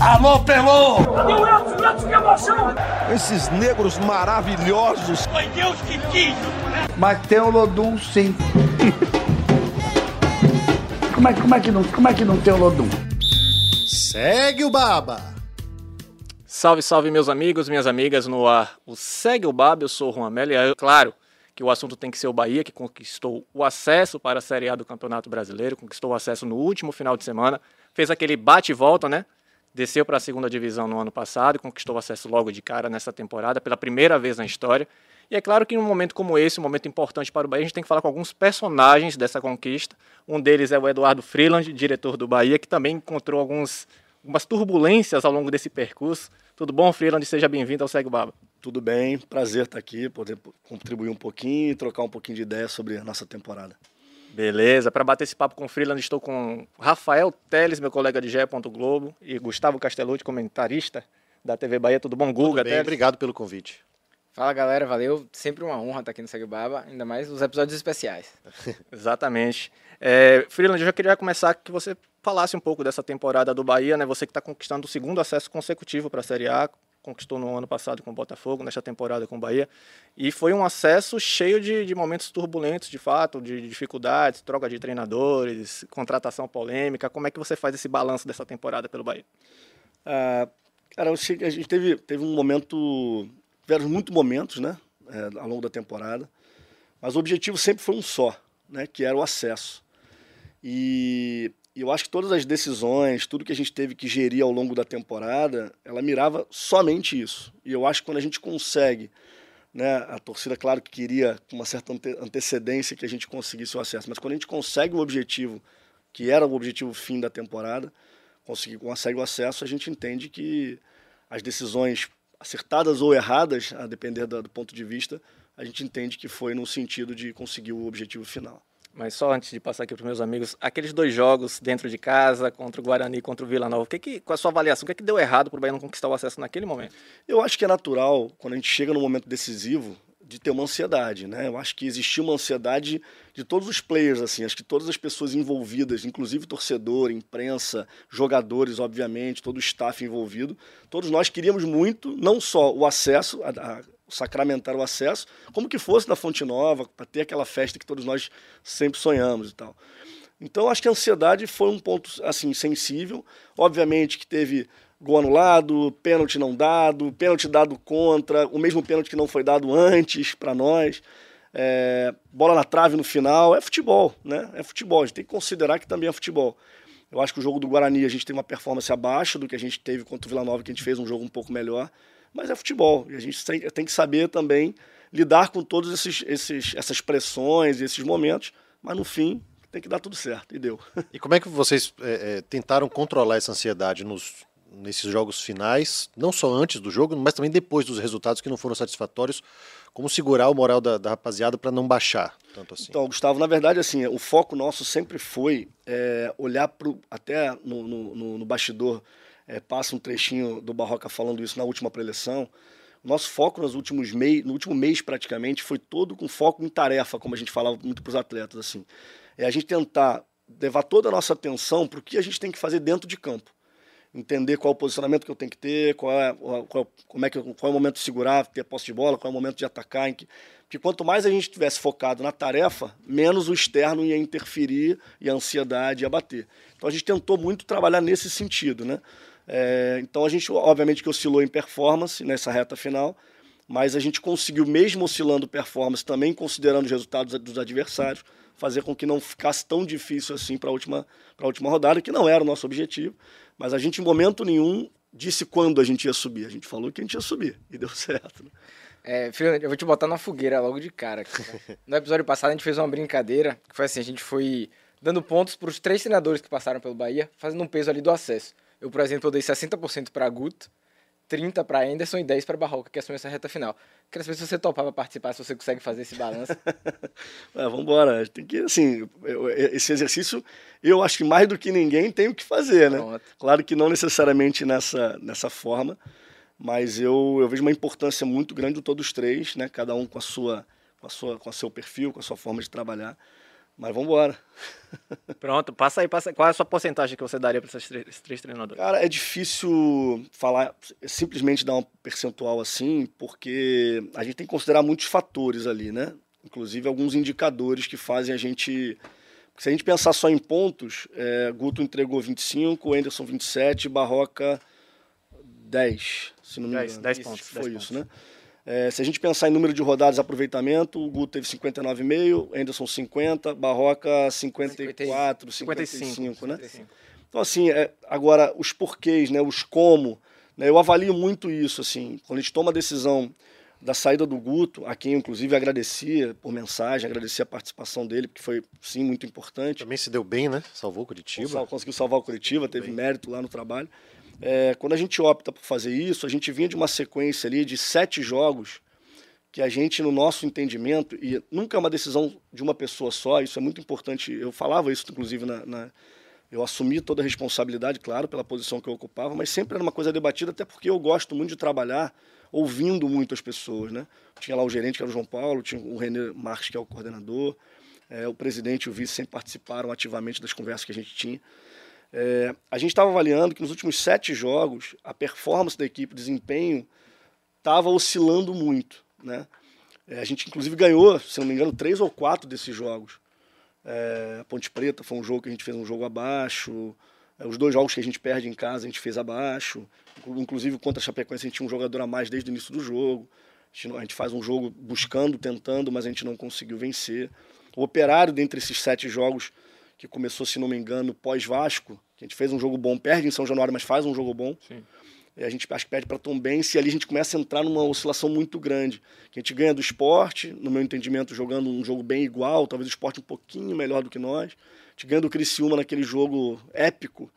Alô, Pelô! Cadê o Elton? O Elton que emoção! Esses negros maravilhosos! Foi Deus que quis! Mas tem o Lodum, sim. como, é, como, é que não, como é que não tem o Lodum? Segue o Baba! Salve, salve, meus amigos, minhas amigas no ar. O Segue o Baba, eu sou o Juan e é claro que o assunto tem que ser o Bahia, que conquistou o acesso para a Série A do Campeonato Brasileiro, conquistou o acesso no último final de semana, fez aquele bate e volta, né? Desceu para a segunda divisão no ano passado conquistou o acesso logo de cara nessa temporada, pela primeira vez na história. E é claro que em um momento como esse, um momento importante para o Bahia, a gente tem que falar com alguns personagens dessa conquista. Um deles é o Eduardo Freeland, diretor do Bahia, que também encontrou alguns, algumas turbulências ao longo desse percurso. Tudo bom, Freeland? Seja bem-vindo ao Segue Baba. Tudo bem, prazer estar aqui, poder contribuir um pouquinho e trocar um pouquinho de ideia sobre a nossa temporada. Beleza, para bater esse papo com o Freeland, estou com Rafael Teles, meu colega de GE. Globo, e Gustavo Castellucci, comentarista da TV Bahia. Tudo bom, Guga? Tudo bem, Teles? obrigado pelo convite. Fala galera, valeu. Sempre uma honra estar aqui no Segue Baba, ainda mais os episódios especiais. Exatamente. É, Freeland, eu já queria começar que você falasse um pouco dessa temporada do Bahia, né? Você que está conquistando o segundo acesso consecutivo para a Série A, conquistou no ano passado com o Botafogo, nesta temporada com o Bahia. E foi um acesso cheio de, de momentos turbulentos, de fato, de dificuldades, troca de treinadores, contratação polêmica. Como é que você faz esse balanço dessa temporada pelo Bahia? Ah, cara, a gente teve, teve um momento. Tiveram muitos momentos, né? É, ao longo da temporada. Mas o objetivo sempre foi um só, né? Que era o acesso. E e eu acho que todas as decisões, tudo que a gente teve que gerir ao longo da temporada, ela mirava somente isso. E eu acho que quando a gente consegue, né, a torcida, claro que queria com uma certa ante antecedência que a gente conseguisse o acesso, mas quando a gente consegue o objetivo, que era o objetivo fim da temporada, consegue, consegue o acesso, a gente entende que as decisões acertadas ou erradas, a depender do, do ponto de vista, a gente entende que foi no sentido de conseguir o objetivo final. Mas só antes de passar aqui para os meus amigos, aqueles dois jogos dentro de casa, contra o Guarani e contra o Vila Nova, o que que, com a sua avaliação, o que, que deu errado para o Bahia não conquistar o acesso naquele momento? Eu acho que é natural, quando a gente chega no momento decisivo, de ter uma ansiedade, né? Eu acho que existiu uma ansiedade de todos os players, assim, acho que todas as pessoas envolvidas, inclusive torcedor, imprensa, jogadores, obviamente, todo o staff envolvido, todos nós queríamos muito, não só o acesso, a, a sacramentar o acesso, como que fosse na Fonte Nova, para ter aquela festa que todos nós sempre sonhamos e tal. Então, acho que a ansiedade foi um ponto assim sensível. Obviamente que teve gol anulado, pênalti não dado, pênalti dado contra, o mesmo pênalti que não foi dado antes para nós. É, bola na trave no final, é futebol, né? É futebol, a gente tem que considerar que também é futebol. Eu acho que o jogo do Guarani a gente tem uma performance abaixo do que a gente teve contra o Vila Nova, que a gente fez um jogo um pouco melhor mas é futebol. E a gente tem, que saber também lidar com todas esses, esses, essas pressões, esses momentos, mas no fim tem que dar tudo certo, e deu. E como é que vocês é, é, tentaram controlar essa ansiedade nos, nesses jogos finais, não só antes do jogo, mas também depois dos resultados que não foram satisfatórios? Como segurar o moral da, da rapaziada para não baixar tanto assim? Então, Gustavo, na verdade, assim, o foco nosso sempre foi é, olhar pro, até no, no, no, no bastidor é, passa um trechinho do Barroca falando isso na última preleção. Nosso foco nos últimos mei, no último mês praticamente foi todo com foco em tarefa, como a gente falava muito para os atletas assim. É a gente tentar levar toda a nossa atenção para o que a gente tem que fazer dentro de campo. Entender qual é o posicionamento que eu tenho que ter, qual é, qual, como é, que, qual é o momento de segurar, ter posse de bola, qual é o momento de atacar. Em que, porque quanto mais a gente tivesse focado na tarefa, menos o externo ia interferir e a ansiedade ia bater. Então a gente tentou muito trabalhar nesse sentido, né? É, então a gente, obviamente, que oscilou em performance nessa reta final, mas a gente conseguiu, mesmo oscilando performance, também considerando os resultados dos adversários, fazer com que não ficasse tão difícil assim para a última, última rodada, que não era o nosso objetivo. Mas a gente, em momento nenhum, disse quando a gente ia subir. A gente falou que a gente ia subir e deu certo. Né? É, filho, eu vou te botar na fogueira logo de cara. Tá? No episódio passado a gente fez uma brincadeira, que foi assim, a gente foi dando pontos para os três treinadores que passaram pelo Bahia, fazendo um peso ali do acesso. Eu, por exemplo, eu dei 60% para Guto, 30 para Anderson e 10 para Barroca, que assumiu essa reta final. Quero saber se você topava participar, se você consegue fazer esse balanço. é, vamos embora. Tem que, assim, esse exercício, eu acho que mais do que ninguém tem o que fazer, né? Pronto. Claro que não necessariamente nessa, nessa forma, mas eu, eu vejo uma importância muito grande de todos os três, né? Cada um com a sua, com a sua, com o seu perfil, com a sua forma de trabalhar. Mas vamos embora. Pronto, passa aí, passa aí. Qual é a sua porcentagem que você daria para esses três, treinadores? Cara, é difícil falar, simplesmente dar um percentual assim, porque a gente tem que considerar muitos fatores ali, né? Inclusive alguns indicadores que fazem a gente. Se a gente pensar só em pontos, é, Guto entregou 25, Anderson 27, Barroca 10, se não me 10, engano. 10 Isso, pontos, Foi 10 isso, né? É, se a gente pensar em número de rodadas de aproveitamento, o Guto teve 59,5, Anderson 50, Barroca 54, 55, né? Então, assim, é, agora, os porquês, né, os como, né, eu avalio muito isso, assim, quando a gente toma a decisão da saída do Guto, a quem eu, inclusive agradecia por mensagem, agradecia a participação dele, porque foi, sim, muito importante. Também se deu bem, né? Salvou o Curitiba. Conseguiu salvar o Curitiba, teve mérito lá no trabalho. É, quando a gente opta por fazer isso, a gente vinha de uma sequência ali de sete jogos que a gente, no nosso entendimento, e nunca é uma decisão de uma pessoa só, isso é muito importante. Eu falava isso, inclusive, na, na- eu assumi toda a responsabilidade, claro, pela posição que eu ocupava, mas sempre era uma coisa debatida, até porque eu gosto muito de trabalhar ouvindo muito as pessoas. Né? Tinha lá o gerente, que era o João Paulo, tinha o René Marques, que é o coordenador, é, o presidente e o vice sempre participaram ativamente das conversas que a gente tinha. É, a gente estava avaliando que nos últimos sete jogos, a performance da equipe, o desempenho, estava oscilando muito. Né? É, a gente, inclusive, ganhou, se não me engano, três ou quatro desses jogos. É, Ponte Preta foi um jogo que a gente fez um jogo abaixo. É, os dois jogos que a gente perde em casa, a gente fez abaixo. Inclu- Inclusive, contra a Chapecoense, a gente tinha um jogador a mais desde o início do jogo. A gente, a gente faz um jogo buscando, tentando, mas a gente não conseguiu vencer. O Operário, dentre esses sete jogos, que começou, se não me engano, pós-Vasco, que a gente fez um jogo bom, perde em São Januário, mas faz um jogo bom. E a gente acho que perde para Tom Benz e ali a gente começa a entrar numa oscilação muito grande. Que a gente ganha do esporte, no meu entendimento, jogando um jogo bem igual, talvez o esporte um pouquinho melhor do que nós. A gente ganha do Criciúma naquele jogo épico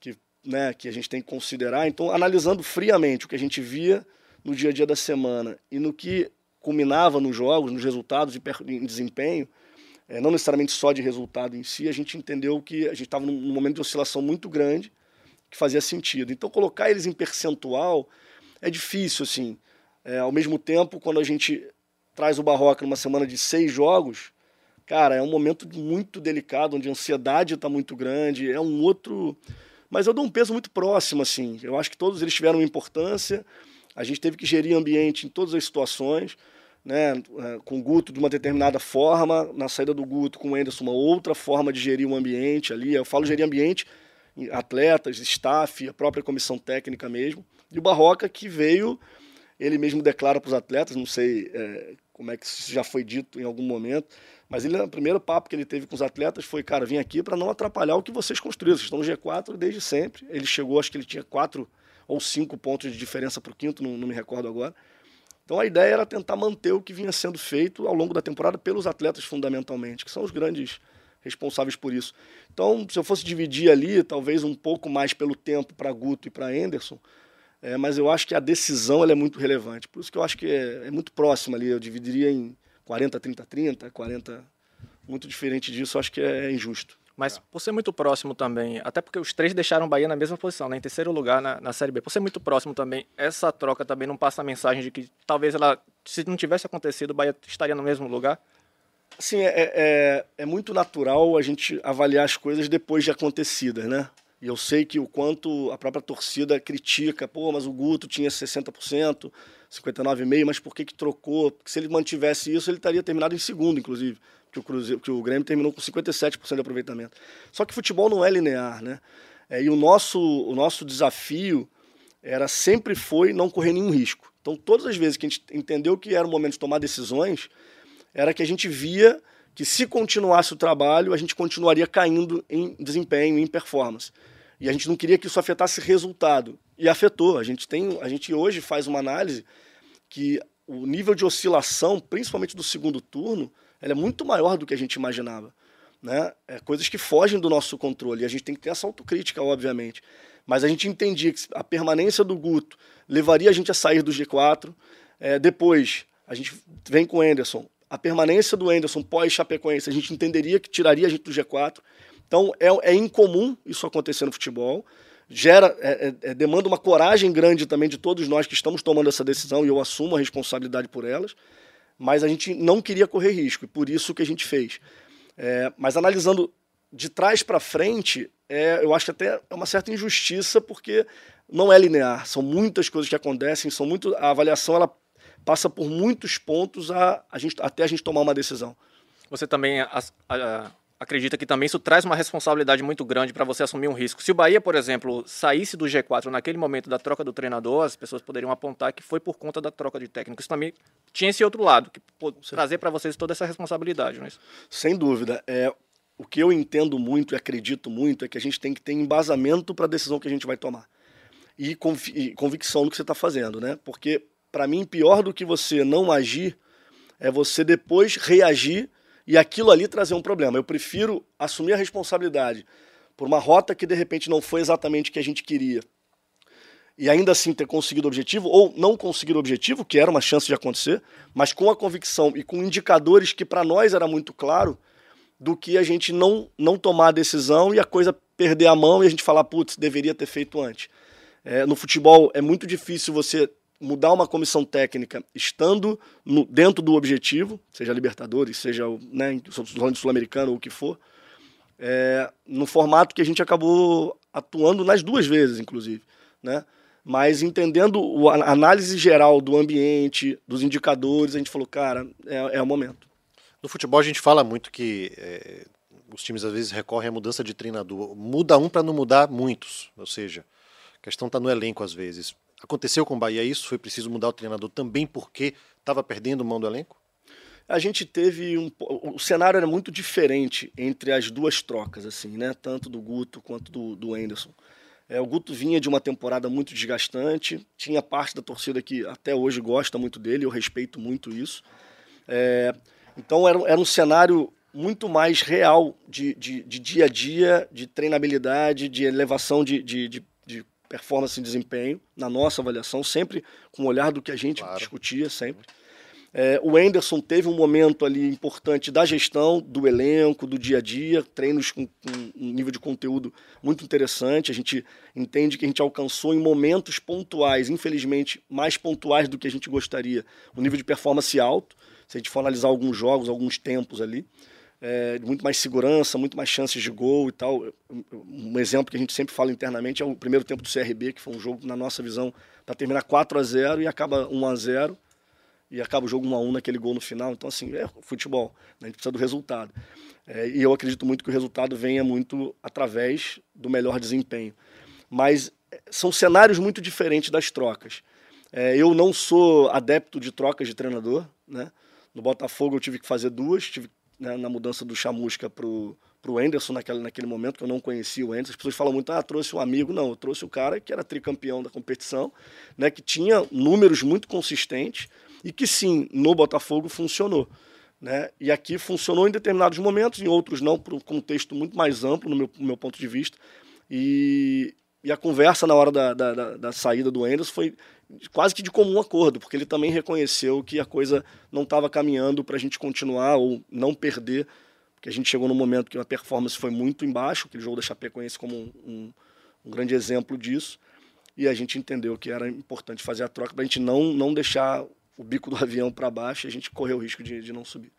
que, né, que a gente tem que considerar. Então, analisando friamente o que a gente via no dia a dia da semana e no que culminava nos jogos, nos resultados e em desempenho, eh, não necessariamente só de resultado em si, a gente entendeu que a gente estava num momento de oscilação muito grande que fazia sentido. Então, colocar eles em percentual é difícil, assim. É, ao mesmo tempo, quando a gente traz o Barroca numa semana de seis jogos, cara, é um momento muito delicado, onde a ansiedade está muito grande, é um outro... Mas eu dou um peso muito próximo, assim. Eu acho que todos eles tiveram importância, a gente teve que gerir ambiente em todas as situações, né, é, com o Guto de uma determinada forma, na saída do Guto com o Enderson uma outra forma de gerir o ambiente ali. Eu falo gerir ambiente, atletas, staff, a própria comissão técnica mesmo. E o Barroca que veio, ele mesmo declara para os atletas, não sei é, como é que isso já foi dito em algum momento, mas ele, o primeiro papo que ele teve com os atletas foi, cara, vim aqui para não atrapalhar o que vocês construíram. Vocês estão no G4 desde sempre. Ele chegou, acho que ele tinha quatro ou cinco pontos de diferença para o quinto, não, não me recordo agora. Então a ideia era tentar manter o que vinha sendo feito ao longo da temporada pelos atletas fundamentalmente, que são os grandes responsáveis por isso. Então, se eu fosse dividir ali, talvez um pouco mais pelo tempo para Guto e para Anderson, é, mas eu acho que a decisão é muito relevante. Por isso que eu acho que é, é muito próximo ali. Eu dividiria em 40, 30, 30, 40. Muito diferente disso, acho que é, é injusto. Mas por ser muito próximo também, até porque os três deixaram o Bahia na mesma posição, né, em terceiro lugar na, na Série B. Por ser muito próximo também, essa troca também não passa a mensagem de que talvez ela, se não tivesse acontecido, o Bahia estaria no mesmo lugar? Assim, é, é, é muito natural a gente avaliar as coisas depois de acontecidas, né? E eu sei que o quanto a própria torcida critica, pô, mas o Guto tinha 60%, 59,5%, mas por que, que trocou? Porque se ele mantivesse isso, ele estaria terminado em segundo, inclusive. Que o, Cruzeiro, que o Grêmio terminou com 57% de aproveitamento. Só que futebol não é linear, né? É, e o nosso, o nosso desafio era sempre foi não correr nenhum risco. Então, todas as vezes que a gente entendeu que era o momento de tomar decisões, era que a gente via que se continuasse o trabalho, a gente continuaria caindo em desempenho, em performance. E a gente não queria que isso afetasse resultado. E afetou. A gente tem, a gente hoje faz uma análise que o nível de oscilação, principalmente do segundo turno, ela é muito maior do que a gente imaginava. Né? É coisas que fogem do nosso controle. E a gente tem que ter essa autocrítica, obviamente. Mas a gente entendia que a permanência do Guto levaria a gente a sair do G4. É, depois, a gente vem com o Anderson. A permanência do Anderson pós-Chapecoense, a gente entenderia que tiraria a gente do G4. Então, é, é incomum isso acontecer no futebol. Gera, é, é, é, demanda uma coragem grande também de todos nós que estamos tomando essa decisão, e eu assumo a responsabilidade por elas. Mas a gente não queria correr risco, e por isso que a gente fez. É, mas analisando de trás para frente, é, eu acho que até é uma certa injustiça, porque não é linear. São muitas coisas que acontecem, são muito. A avaliação ela passa por muitos pontos a, a gente, até a gente tomar uma decisão. Você também a, a, acredita que também isso traz uma responsabilidade muito grande para você assumir um risco. Se o Bahia, por exemplo, saísse do G4 naquele momento da troca do treinador, as pessoas poderiam apontar que foi por conta da troca de técnico. Isso também tinha esse outro lado, que pô, trazer para vocês toda essa responsabilidade, não é isso? Sem dúvida. É, o que eu entendo muito e acredito muito é que a gente tem que ter embasamento para a decisão que a gente vai tomar. E, e convicção no que você está fazendo, né? Porque, para mim, pior do que você não agir é você depois reagir e aquilo ali trazer um problema. Eu prefiro assumir a responsabilidade por uma rota que de repente não foi exatamente o que a gente queria e ainda assim ter conseguido o objetivo, ou não conseguir o objetivo, que era uma chance de acontecer, mas com a convicção e com indicadores que para nós era muito claro, do que a gente não, não tomar a decisão e a coisa perder a mão e a gente falar, putz, deveria ter feito antes. É, no futebol é muito difícil você mudar uma comissão técnica estando no, dentro do objetivo, seja Libertadores, seja né, Sul-Americano ou o que for, é, no formato que a gente acabou atuando nas duas vezes, inclusive. Né? Mas entendendo a análise geral do ambiente, dos indicadores, a gente falou, cara, é, é o momento. No futebol a gente fala muito que é, os times às vezes recorrem à mudança de treinador. Muda um para não mudar muitos. Ou seja, a questão está no elenco às vezes. Aconteceu com o Bahia isso? Foi preciso mudar o treinador também porque estava perdendo mão do elenco? A gente teve um. O cenário era muito diferente entre as duas trocas, assim, né? Tanto do Guto quanto do, do Anderson. É, o Guto vinha de uma temporada muito desgastante, tinha parte da torcida que até hoje gosta muito dele, eu respeito muito isso. É, então era, era um cenário muito mais real de, de, de, dia a dia, de treinabilidade, de elevação de, de, de performance e desempenho, na nossa avaliação, sempre com o olhar do que a gente claro. discutia, sempre. É, o Enderson teve um momento ali importante da gestão, do elenco, do dia a dia, treinos com, com, um nível de conteúdo muito interessante. A gente entende que a gente alcançou em momentos pontuais, infelizmente mais pontuais do que a gente gostaria, um nível de performance alto. Se a gente for analisar alguns jogos, alguns tempos ali é, muito mais segurança, muito mais chances de gol e tal. Um exemplo que a gente sempre fala internamente é o primeiro tempo do CRB, que foi um jogo, na nossa visão, para terminar 4 a 0 e acaba 1 a 0 e acaba o jogo 1 a 1 naquele gol no final. Então, assim, é futebol, né? a gente precisa do resultado. É, e eu acredito muito que o resultado venha muito através do melhor desempenho. Mas é, são cenários muito diferentes das trocas. É, eu não sou adepto de trocas de treinador, né? No Botafogo eu tive que fazer duas, tive né, na mudança do Chamusca pro pro Anderson naquele, naquele momento, que eu não conhecia o Anderson. As pessoas falam muito, ah, trouxe um amigo. Não, eu trouxe o cara que era tricampeão da competição, né, que tinha números muito consistentes e que sim, no Botafogo funcionou. Né? E aqui funcionou em determinados momentos, em outros não, por um contexto muito mais amplo, no meu, meu ponto de vista. E, e a conversa na hora da, da, da, da saída do Anderson foi quase que de comum acordo, porque ele também reconheceu que a coisa não estava caminhando para a gente continuar ou não perder, porque a gente chegou num momento que a performance foi muito embaixo, aquele jogo da Chapecoense como um, um, um grande exemplo disso, e a gente entendeu que era importante fazer a troca para a gente não, não deixar o bico do avião para baixo e a gente correr o risco de, de não subir.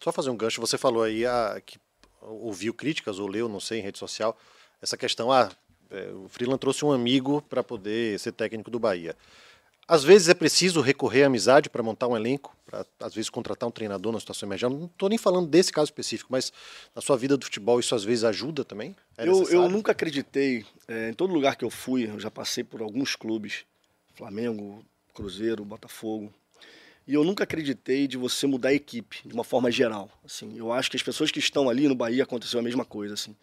Só fazer um gancho, você falou aí a, que ouviu críticas ou leu, não sei, em rede social, essa questão, ah, é, o Freeland trouxe um amigo para poder ser técnico do Bahia. Às vezes é preciso recorrer à amizade para montar um elenco, para às vezes contratar um treinador na situação emergente. Não estou nem falando desse caso específico, mas na sua vida do futebol isso às vezes ajuda também? É eu, eu, nunca acreditei, é, em todo lugar que eu fui, eu já passei por alguns clubes, Flamengo, Cruzeiro, Botafogo, e eu nunca acreditei de você mudar a equipe de uma forma geral. Assim, eu acho que as pessoas que estão ali no Bahia aconteceu a mesma coisa. Assim.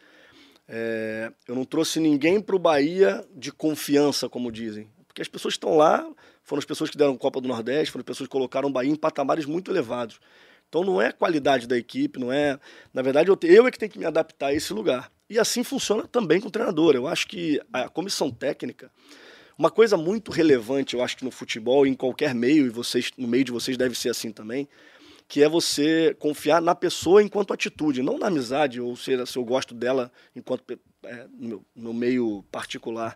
É, eu não trouxe ninguém para o Bahia de confiança, como dizem. Porque as pessoas estão lá foram as pessoas que deram Copa do Nordeste, foram as pessoas que colocaram o Bahia em patamares muito elevados. Então não é a qualidade da equipe, não é. Na verdade, eu, eu é que tenho que me adaptar a esse lugar. E assim funciona também com o treinador. Eu acho que a comissão técnica, uma coisa muito relevante, eu acho que no futebol, em qualquer meio, e vocês, no meio de vocês deve ser assim também, que é você confiar na pessoa enquanto atitude, não na amizade, ou seja, se eu gosto dela enquanto é, no, no meio particular.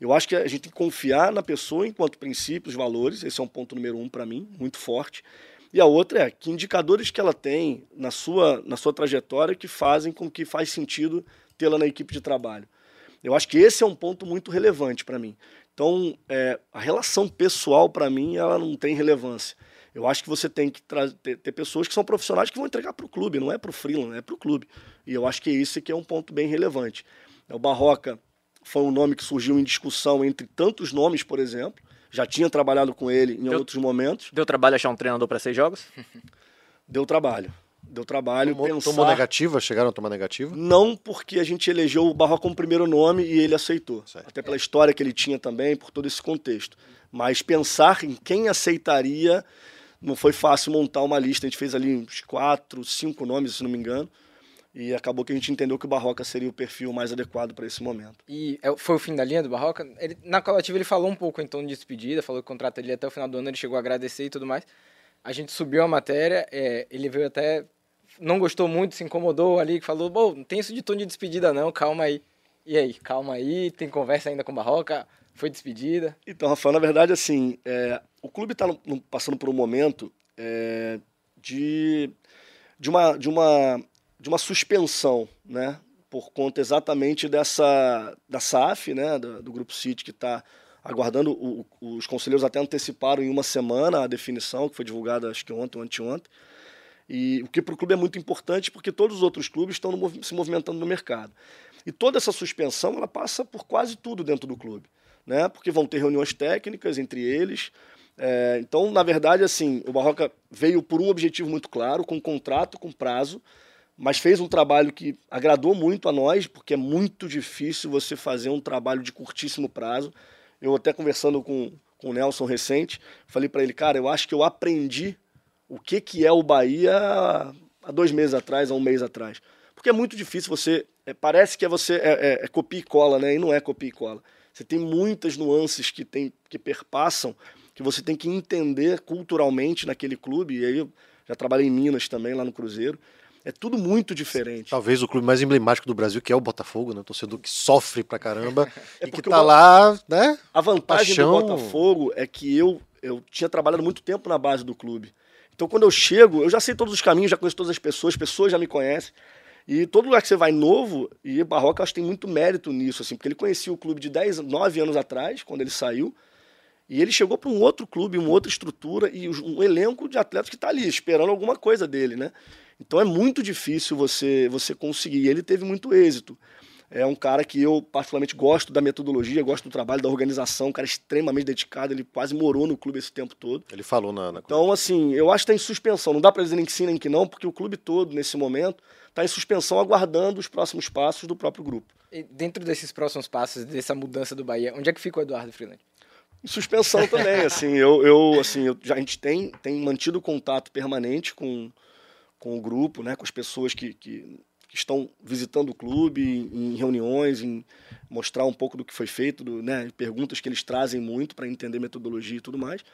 Eu acho que a gente tem que confiar na pessoa enquanto princípios, valores, esse é um ponto número um para mim, muito forte. E a outra é que indicadores que ela tem na sua, na sua trajetória que fazem com que faz sentido tê-la na equipe de trabalho. Eu acho que esse é um ponto muito relevante para mim. Então, é, a relação pessoal, para mim, ela não tem relevância. Eu acho que você tem que ter, ter, pessoas que são profissionais que vão entregar para o clube, não é para o freelance, é para o clube. E eu acho que esse que é um ponto bem relevante. O Barroca foi um nome que surgiu em discussão entre tantos nomes, por exemplo. Já tinha trabalhado com ele em deu, outros momentos. Deu trabalho achar um treinador para seis jogos? Deu trabalho. Deu trabalho. Tomou, pensar... tomou negativa? Chegaram a tomar negativa? Não, porque a gente elegeu o Barroca como primeiro nome e ele aceitou. Certo. Até pela história que ele tinha também, por todo esse contexto. Mas pensar em quem aceitaria não foi fácil montar uma lista. A gente fez ali uns quatro, cinco nomes, se não me engano. E acabou que a gente entendeu que o Barroca seria o perfil mais adequado para esse momento. E é, foi o fim da linha do Barroca? Ele, na coletiva ele falou um pouco tom de despedida, falou que o contrato dele até o final do ano, ele chegou a agradecer e tudo mais. A gente subiu a matéria, é, ele veio até. Não gostou muito, se incomodou ali, falou: Bom, não tem isso de tom de despedida não, calma aí. E aí, calma aí, tem conversa ainda com o Barroca? Foi despedida? Então, Rafael, na verdade, assim, é, o clube está passando por um momento é, de, de, uma, de uma de uma suspensão, né? Por conta exatamente dessa da SAF, né? Do, do Grupo City que está aguardando. O, os conselheiros até anteciparam em uma semana a definição, que foi divulgada acho que ontem ou anteontem. E o que para o clube é muito importante, porque todos os outros clubes estão se movimentando no mercado. E toda essa suspensão ela passa por quase tudo dentro do clube, né? Porque vão ter reuniões técnicas entre eles. É, então, na verdade, assim, o Barroca veio por um objetivo muito claro, com um contrato, com prazo mas fez um trabalho que agradou muito a nós, porque é muito difícil você fazer um trabalho de curtíssimo prazo. Eu até conversando com, com o Nelson recente, falei para ele, cara, eu acho que eu aprendi o que, que é o Bahia há dois meses atrás, há um mês atrás. Porque é muito difícil você. É, parece que é você é, é, é, copia e cola, né? E não é copia e cola. Você tem muitas nuances que, tem, que perpassam, que você tem que entender culturalmente naquele clube. E aí eu já trabalhei em Minas também, lá no Cruzeiro. É tudo muito diferente. Talvez o clube mais emblemático do Brasil, que é o Botafogo, né? O torcedor que sofre pra caramba é e que tá lá, né? A vantagem paixão... do Botafogo é que eu, eu tinha trabalhado muito tempo na base do clube. Então quando eu chego, eu já sei todos os caminhos, já conheço todas as pessoas, as pessoas já me conhecem. E todo lugar que você vai novo, e Barroca acho que tem muito mérito nisso, assim, porque ele conhecia o clube de 10, 9 anos atrás, quando ele saiu, e ele chegou para um outro clube, uma outra estrutura e um elenco de atletas que está ali, esperando alguma coisa dele, né? Então é muito difícil você, você conseguir. Ele teve muito êxito. É um cara que eu particularmente gosto da metodologia, gosto do trabalho, da organização, um cara extremamente dedicado, ele quase morou no clube esse tempo todo. Ele falou na, na Então, assim, eu acho que está em suspensão. Não dá para dizer nem que sim, nem que não, porque o clube todo, nesse momento, está em suspensão, aguardando os próximos passos do próprio grupo. E dentro desses próximos passos, dessa mudança do Bahia, onde é que fica o Eduardo Freeland? Em suspensão também, assim, eu, eu assim, eu, já, a gente tem, tem mantido contato permanente com com o grupo, né, com as pessoas que, que, que estão visitando o clube, em, reuniões, em mostrar um pouco do que foi feito, do, né, perguntas que eles trazem muito para entender metodologia e tudo mais.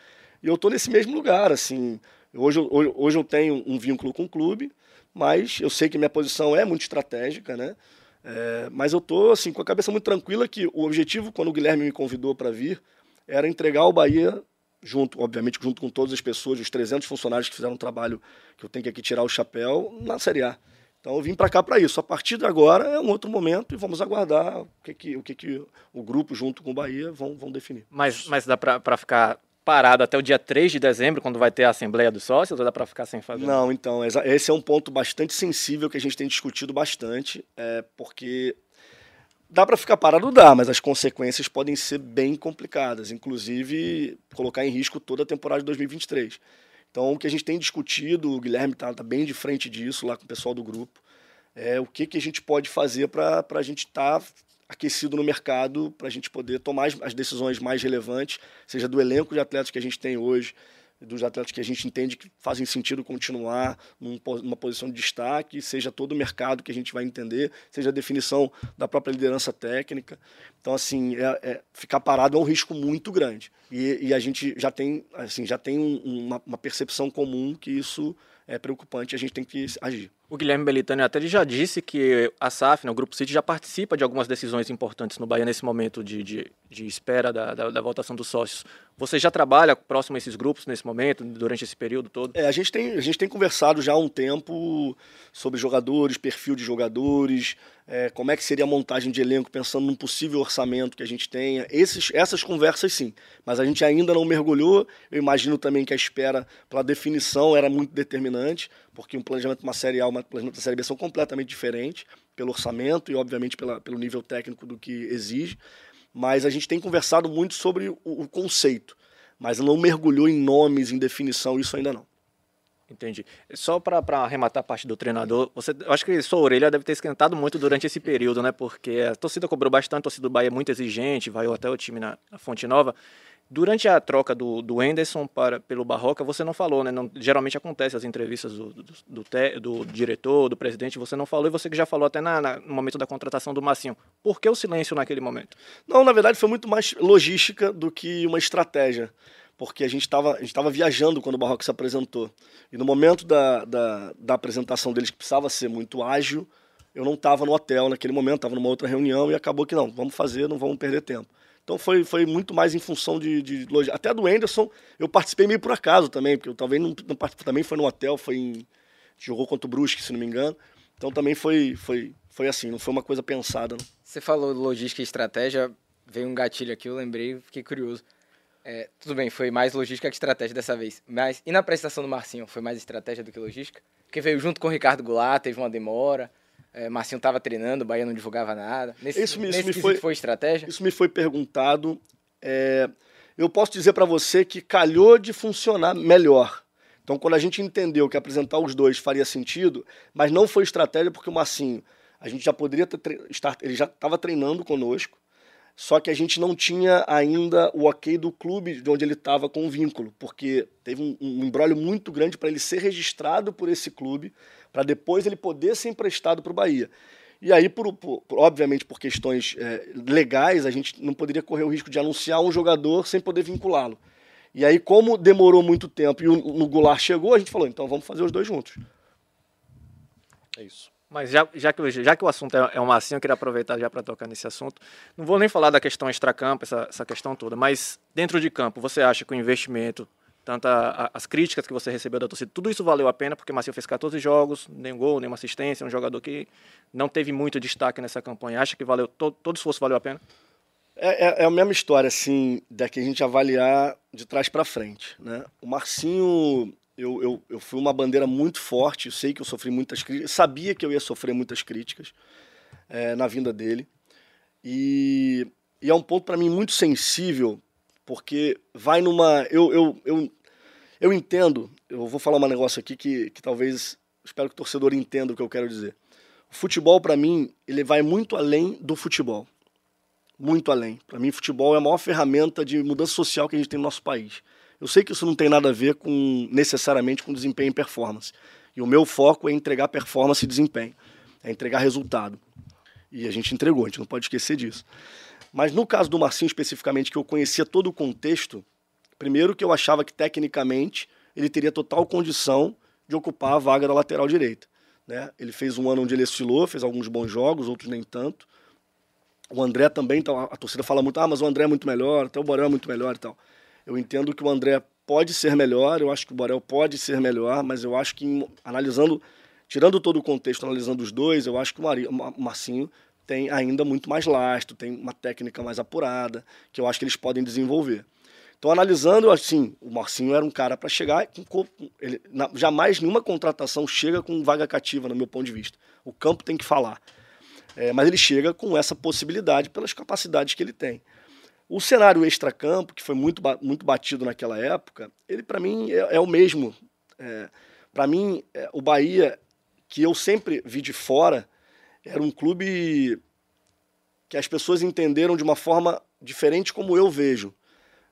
E eu estou nesse mesmo lugar, assim. Hoje, hoje, hoje eu tenho um vínculo com o clube, mas eu sei que minha posição é muito estratégica, né? É, mas eu estou assim, com a cabeça muito tranquila que o objetivo, quando o Guilherme me convidou para vir, era entregar ao Bahia junto, obviamente, junto com todas as pessoas, os 300 funcionários que fizeram um trabalho que eu tenho que aqui tirar o chapéu na Série A. Então eu vim para cá para isso. A partir de agora é um outro momento e vamos aguardar o que, que, o, que, que o grupo, junto com o Bahia, vão, vão definir. Mas, mas dá para ficar parado até o dia 3 de dezembro, quando vai ter a Assembleia dos Sócios, ou dá para ficar sem fazer? Não, então, esse é um ponto bastante sensível que a gente tem discutido bastante, é, porque Dá para ficar parado? Dá, mas as consequências podem ser bem complicadas, inclusive colocar em risco toda a temporada de 2023. Então, o que a gente tem discutido, o Guilherme está tá bem de frente disso lá com o pessoal do grupo, é o que, que a gente pode fazer para a gente estar tá aquecido no mercado, para a gente poder tomar as, as decisões mais relevantes, seja do elenco de atletas que a gente tem hoje, dos atletas que a gente entende que fazem sentido continuar numa posição de destaque, seja todo o mercado que a gente vai entender, seja a definição da própria liderança técnica. Então, assim, é, é, ficar parado é um risco muito grande. E, e a gente já tem, assim, já tem um, uma, uma percepção comum que isso é preocupante e a gente tem que agir. O Guilherme Belitani até já disse que a SAF, né, o Grupo City, já participa de algumas decisões importantes no Bahia nesse momento de, de, de espera da, da, da, votação dos sócios. Você já trabalha próximo a esses grupos nesse momento, durante esse período todo? É, a gente tem, a gente tem conversado já há um tempo sobre jogadores, perfil de jogadores, é, como é que seria a montagem de elenco, pensando num possível orçamento que a gente tenha. Esses, essas conversas sim, mas a gente ainda não mergulhou. Eu imagino também que a espera pela definição era muito determinante, porque um planejamento de uma Série A e um planejamento da Série B são completamente diferentes, pelo orçamento e, obviamente, pela, pelo nível técnico do que exige. Mas a gente tem conversado muito sobre o, o conceito, mas não mergulhou em nomes, em definição, isso ainda não. Entendi. Só para arrematar a parte do treinador, você, eu acho que sua orelha deve ter esquentado muito durante esse período, né? Porque a torcida cobrou bastante, a torcida do Bahia é muito exigente, vai até o time na, na Fonte Nova. Durante a troca do, do Anderson para, pelo Barroca, você não falou, né? Não, geralmente acontece as entrevistas do, do, do, te, do, diretor, do presidente, você não falou, e você que já falou até na, na, no momento da contratação do Massinho. Por que o silêncio naquele momento? Não, na verdade foi muito mais logística do que uma estratégia porque a gente estava viajando quando o Barroco se apresentou. E no momento da, da, da apresentação deles, que precisava ser muito ágil, eu não estava no hotel naquele momento, estava numa outra reunião e acabou que não, vamos fazer, não vamos perder tempo. Então foi, foi muito mais em função de, de Até do Anderson eu participei meio por acaso também, porque eu talvez não, não também foi no hotel, foi em, jogou contra o Brusque, se não me engano. Então também foi, foi, foi assim, não foi uma coisa pensada. Não. Você falou logística e estratégia, veio um gatilho aqui, eu lembrei, fiquei curioso. É, tudo bem, foi mais logística que estratégia dessa vez. Mas e na prestação do Marcinho, foi mais estratégia do que logística? Porque veio junto com o Ricardo Goulart, teve uma demora. É, Marcinho estava treinando, o Bahia não divulgava nada. Nesse, isso me, isso me foi, foi estratégia? Isso me foi perguntado. É, eu posso dizer para você que calhou de funcionar melhor. Então, quando a gente entendeu que apresentar os dois faria sentido, mas não foi estratégia porque o Marcinho, a gente já poderia ter, estar, ele já estava treinando conosco, só que a gente não tinha ainda o ok do clube de onde ele estava com o vínculo, porque teve um, um muito grande para ele ser registrado por esse clube, para depois ele poder ser emprestado para o Bahia. E aí, por, por, obviamente, por questões é, legais, a gente não poderia correr o risco de anunciar um jogador sem poder vinculá-lo. E aí, como demorou muito tempo e o, no Goulart chegou, a gente falou, então vamos fazer os dois juntos. É isso. Mas já, já, que, já que o assunto é, é uma assim, eu queria aproveitar já para tocar nesse assunto. Não vou nem falar da questão extracampo, essa, essa questão toda, mas dentro de campo, você acha que o investimento, tanto a, a, as críticas que você recebeu da torcida, tudo isso valeu a pena, porque Marcinho fez 14 jogos, nem gol, nem uma assistência, um jogador que não teve muito destaque nessa campanha. Acha que valeu todo, todo esforço valeu a pena? É, é, é, a mesma história, assim, daqui a gente avaliar de trás para frente. Né? O Marcinho, eu, eu, eu fui uma bandeira muito forte, sei que eu sofri muitas críticas, sabia que eu ia sofrer muitas críticas é, na vinda dele. E, e é um ponto para mim muito sensível, porque vai numa. Eu, eu, eu, eu entendo, eu vou falar um negócio aqui que, que talvez. Espero que o torcedor entenda o que eu quero dizer. O futebol, para mim, ele vai muito além do futebol. Muito além. Para mim, futebol é a maior ferramenta de mudança social que a gente tem no nosso país. Eu sei que isso não tem nada a ver com necessariamente com desempenho e performance. E o meu foco é entregar performance e desempenho, é entregar resultado. E a gente entregou, a gente não pode esquecer disso. Mas no caso do Marcinho especificamente, que eu conhecia todo o contexto, primeiro que eu achava que tecnicamente ele teria total condição de ocupar a vaga da lateral direita. Né? Ele fez um ano onde ele oscilou, fez alguns bons jogos, outros nem tanto. O André também, então, a torcida fala muito, ah, mas o André é muito melhor, até o Borel é muito melhor e tal. Eu entendo que o André pode ser melhor, eu acho que o Borel pode ser melhor, mas eu acho que analisando, tirando todo o contexto, analisando os dois, eu acho que o Marcinho tem ainda muito mais lastro, tem uma técnica mais apurada, que eu acho que eles podem desenvolver. Então, analisando, assim, o Marcinho era um cara para chegar com. Ele, na, jamais nenhuma contratação chega com vaga cativa, no meu ponto de vista. O campo tem que falar. É, mas ele chega com essa possibilidade pelas capacidades que ele tem. O cenário extracampo, que foi muito, muito batido naquela época, ele para mim é, é, o mesmo. É, para mim, é, o Bahia, que eu sempre vi de fora, era um clube que as pessoas entenderam de uma forma diferente como eu vejo.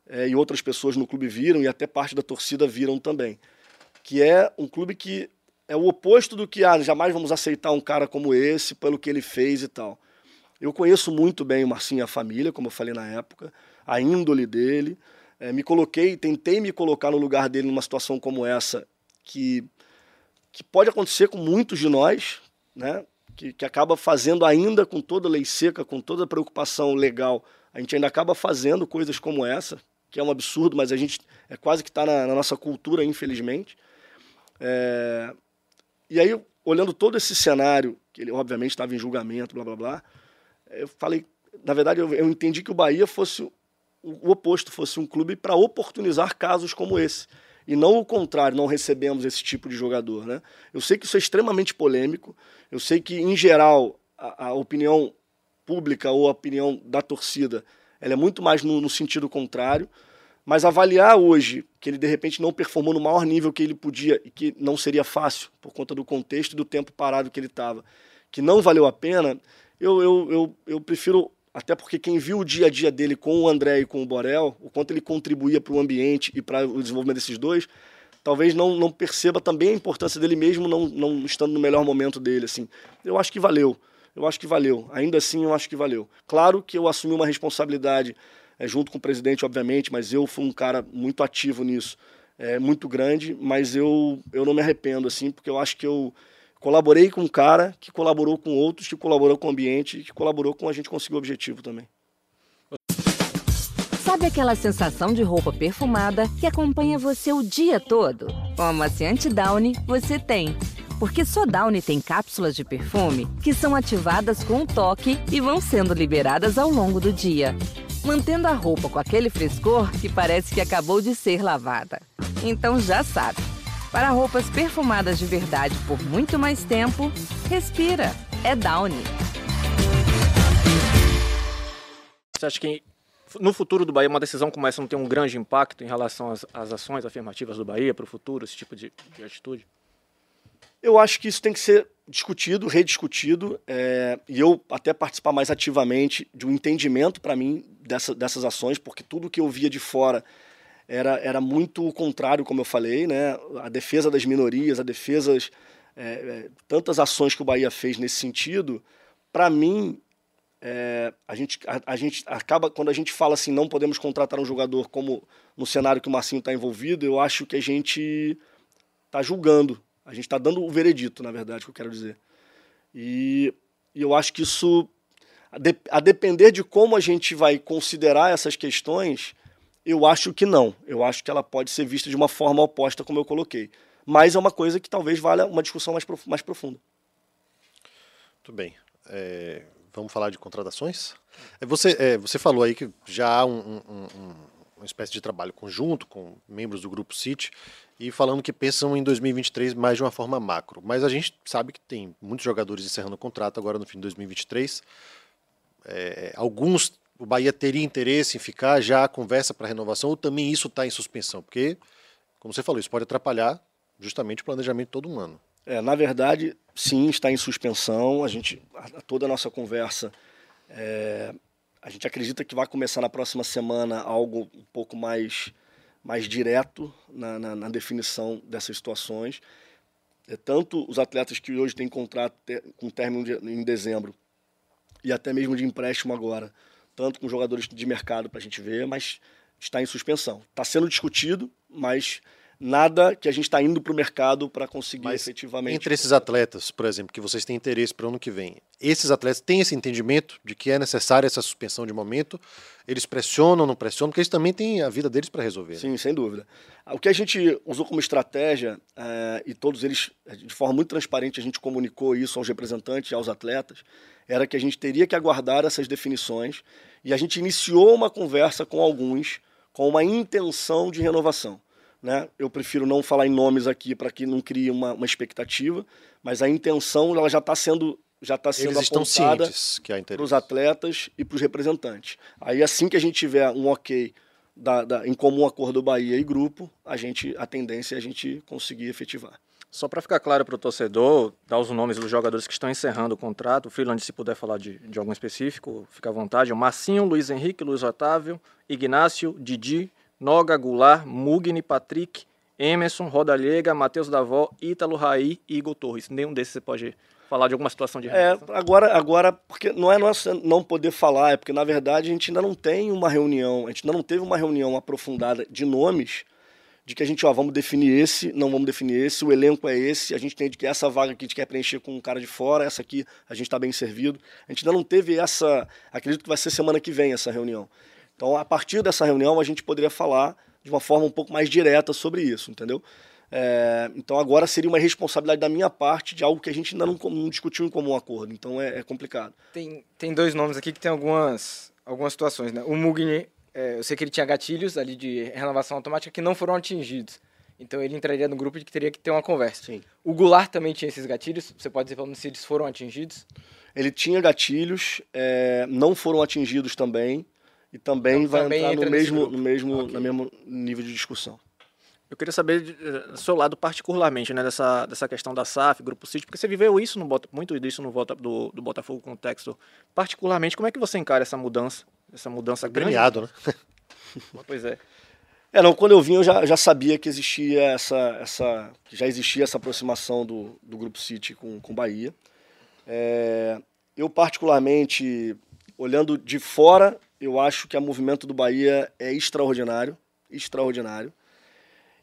É, e outras pessoas no clube viram, e até parte da torcida viram também. Que é um clube que é o oposto do que, ah, jamais vamos aceitar um cara como esse pelo que ele fez e tal. Eu conheço muito bem o Marcinho e a família, como eu falei na época, a índole dele. É, me coloquei, tentei me colocar no lugar dele numa situação como essa, que que pode acontecer com muitos de nós, né? Que, que acaba fazendo ainda com toda lei seca, com toda preocupação legal, a gente ainda acaba fazendo coisas como essa, que é um absurdo, mas a gente é quase que está na, na, nossa cultura, infelizmente. É, e aí, olhando todo esse cenário, que ele obviamente estava em julgamento, blá blá blá, eu falei, na verdade, eu, eu entendi que o Bahia fosse o, o oposto, fosse um clube para oportunizar casos como esse e não o contrário, não recebemos esse tipo de jogador. Né? Eu sei que isso é extremamente polêmico, eu sei que, em geral, a, a opinião pública ou a opinião da torcida ela é muito mais no, no, sentido contrário, mas avaliar hoje que ele de repente não performou no maior nível que ele podia e que não seria fácil por conta do contexto e do tempo parado que ele estava, que não valeu a pena, eu, eu, eu, eu prefiro até porque quem viu o dia a dia dele com o André e com o Borel, o quanto ele contribuía para o ambiente e para o desenvolvimento desses dois, talvez não, não perceba também a importância dele mesmo não, não estando no melhor momento dele. Assim. Eu acho que valeu. Eu acho que valeu. Ainda assim, eu acho que valeu. Claro que eu assumi uma responsabilidade é, junto com o presidente, obviamente, mas eu fui um cara muito ativo nisso, é, muito grande, mas eu, eu não me arrependo, assim, porque eu acho que eu Colaborei com um cara que colaborou com outros, que colaborou com o ambiente, que colaborou com a gente conseguir o objetivo também. Sabe aquela sensação de roupa perfumada que acompanha você o dia todo? Com a amaciante Downy, você tem. Porque só Downy tem cápsulas de perfume que são ativadas com um toque e vão sendo liberadas ao longo do dia, mantendo a roupa com aquele frescor que parece que acabou de ser lavada. Então já sabe. Para roupas perfumadas de verdade por muito mais tempo, respira. É Downy. Você acha que no futuro do Bahia uma decisão como essa não tem um grande impacto em relação às, às ações afirmativas do Bahia para o futuro, esse tipo de, de, atitude? Eu acho que isso tem que ser discutido, rediscutido, é, e eu até participar mais ativamente de um entendimento para mim dessa, dessas ações, porque tudo que eu via de fora era, era muito o contrário, como eu falei, né? A defesa das minorias, a defesa é, é, tantas ações que o Bahia fez nesse sentido, para mim é, a, gente, a, a, gente acaba quando a gente fala assim não podemos contratar um jogador como no cenário que o Marcinho está envolvido, eu acho que a gente está julgando, a gente está dando o veredito, na verdade, que eu quero dizer. E, e eu acho que isso, a, de, a depender de como a gente vai considerar essas questões, eu acho que não. Eu acho que ela pode ser vista de uma forma oposta, como eu coloquei. Mas é uma coisa que talvez valha uma discussão mais, prof mais profunda. Muito bem. É, vamos falar de contratações? É, você, é, você falou aí que já há um, um, um, uma espécie de trabalho conjunto com membros do Grupo City e falando que pensam em 2023 mais de uma forma macro. Mas a gente sabe que tem muitos jogadores encerrando o contrato agora no fim de 2023. É, alguns o Bahia teria interesse em ficar, já a conversa para renovação, ou também isso está em suspensão? Porque, como você falou, isso pode atrapalhar justamente o planejamento todo um ano. É, na verdade, sim, está em suspensão. A gente, toda a nossa conversa, é, a gente acredita que vai começar na próxima semana algo um pouco mais, mais direto na, na, na definição dessas situações. É, tanto os atletas que hoje têm contrato com término de, em dezembro e até mesmo de empréstimo agora, tanto com jogadores de mercado para a gente ver, mas está em suspensão. Está sendo discutido, mas nada que a gente está indo para o mercado para conseguir mas efetivamente. Entre esses atletas, por exemplo, que vocês têm interesse para o ano que vem, esses atletas têm esse entendimento de que é necessária essa suspensão de momento? Eles pressionam, não pressionam? Porque eles também têm a vida deles para resolver. Né? Sim, né? sem dúvida. O que a gente usou como estratégia, é, e todos eles, de forma muito transparente, a gente comunicou isso aos representantes e aos atletas, era que a gente teria que aguardar essas definições e a gente iniciou uma conversa com alguns com uma intenção de renovação. Né? Eu prefiro não falar em nomes aqui para que não crie uma, uma, expectativa, mas a intenção ela já está sendo já está sendo Eles apontada para os atletas e para os representantes. Aí assim que a gente tiver um ok da, da, em comum acordo Bahia e grupo, a gente a tendência é a gente conseguir efetivar. Só para ficar claro para o torcedor, dar os nomes dos jogadores que estão encerrando o contrato. O Freeland, se puder falar de, de algum específico, fica à vontade. O Marcinho, Luiz Henrique, Luiz Otávio, Ignácio, Didi, Noga, Goulart, Mugni, Patrick, Emerson, Rodallega, Matheus Davó, Ítalo Raí e Igor Torres. Nenhum desses você pode falar de alguma situação de É, agora, agora, porque não é nosso não poder falar, é porque na verdade a gente ainda não tem uma reunião, a gente ainda não teve uma reunião aprofundada de nomes de que a gente, ó, vamos definir esse, não vamos definir esse, o elenco é esse, a gente tem de que essa vaga aqui a gente quer preencher com um cara de fora, essa aqui a gente está bem servido. A gente ainda não teve essa, acredito que vai ser semana que vem essa reunião. Então, a partir dessa reunião, a gente poderia falar de uma forma um pouco mais direta sobre isso, entendeu? É, então, agora seria uma responsabilidade da minha parte de algo que a gente ainda não, não discutiu em comum acordo. Então, é, é, complicado. Tem, tem dois nomes aqui que tem algumas, algumas situações, né? O Mugni, é, eu sei que ele tinha gatilhos ali de renovação automática que não foram atingidos. Então, ele entraria no grupo de que teria que ter uma conversa. Sim. O Goulart também tinha esses gatilhos. Você pode dizer para se eles foram atingidos? Ele tinha gatilhos, é, não foram atingidos também e também então, vai também entrar no mesmo, no mesmo, okay. no mesmo nível de discussão. Eu queria saber do seu lado particularmente, né, dessa, dessa questão da SAF, Grupo City, porque você viveu isso no muito disso no do, do Botafogo com o Textor. Particularmente, como é que você encara essa mudança, essa mudança Premiado, grande? né? pois é. É, não, quando eu vim eu já, já sabia que existia essa, essa, já existia essa aproximação do, do Grupo City com, com Bahia. É, eu particularmente, olhando de fora, eu acho que o movimento do Bahia é extraordinário, extraordinário.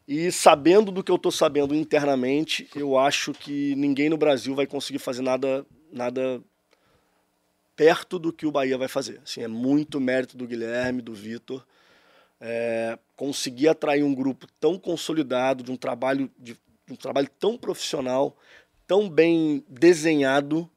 E sabendo do que eu estou sabendo internamente, eu acho que ninguém no Brasil vai conseguir fazer nada, nada perto do que o Bahia vai fazer. Assim, é muito mérito do Guilherme, do Vitor, é, conseguir atrair um grupo tão consolidado, de um trabalho, de, de um trabalho tão profissional, tão bem desenhado,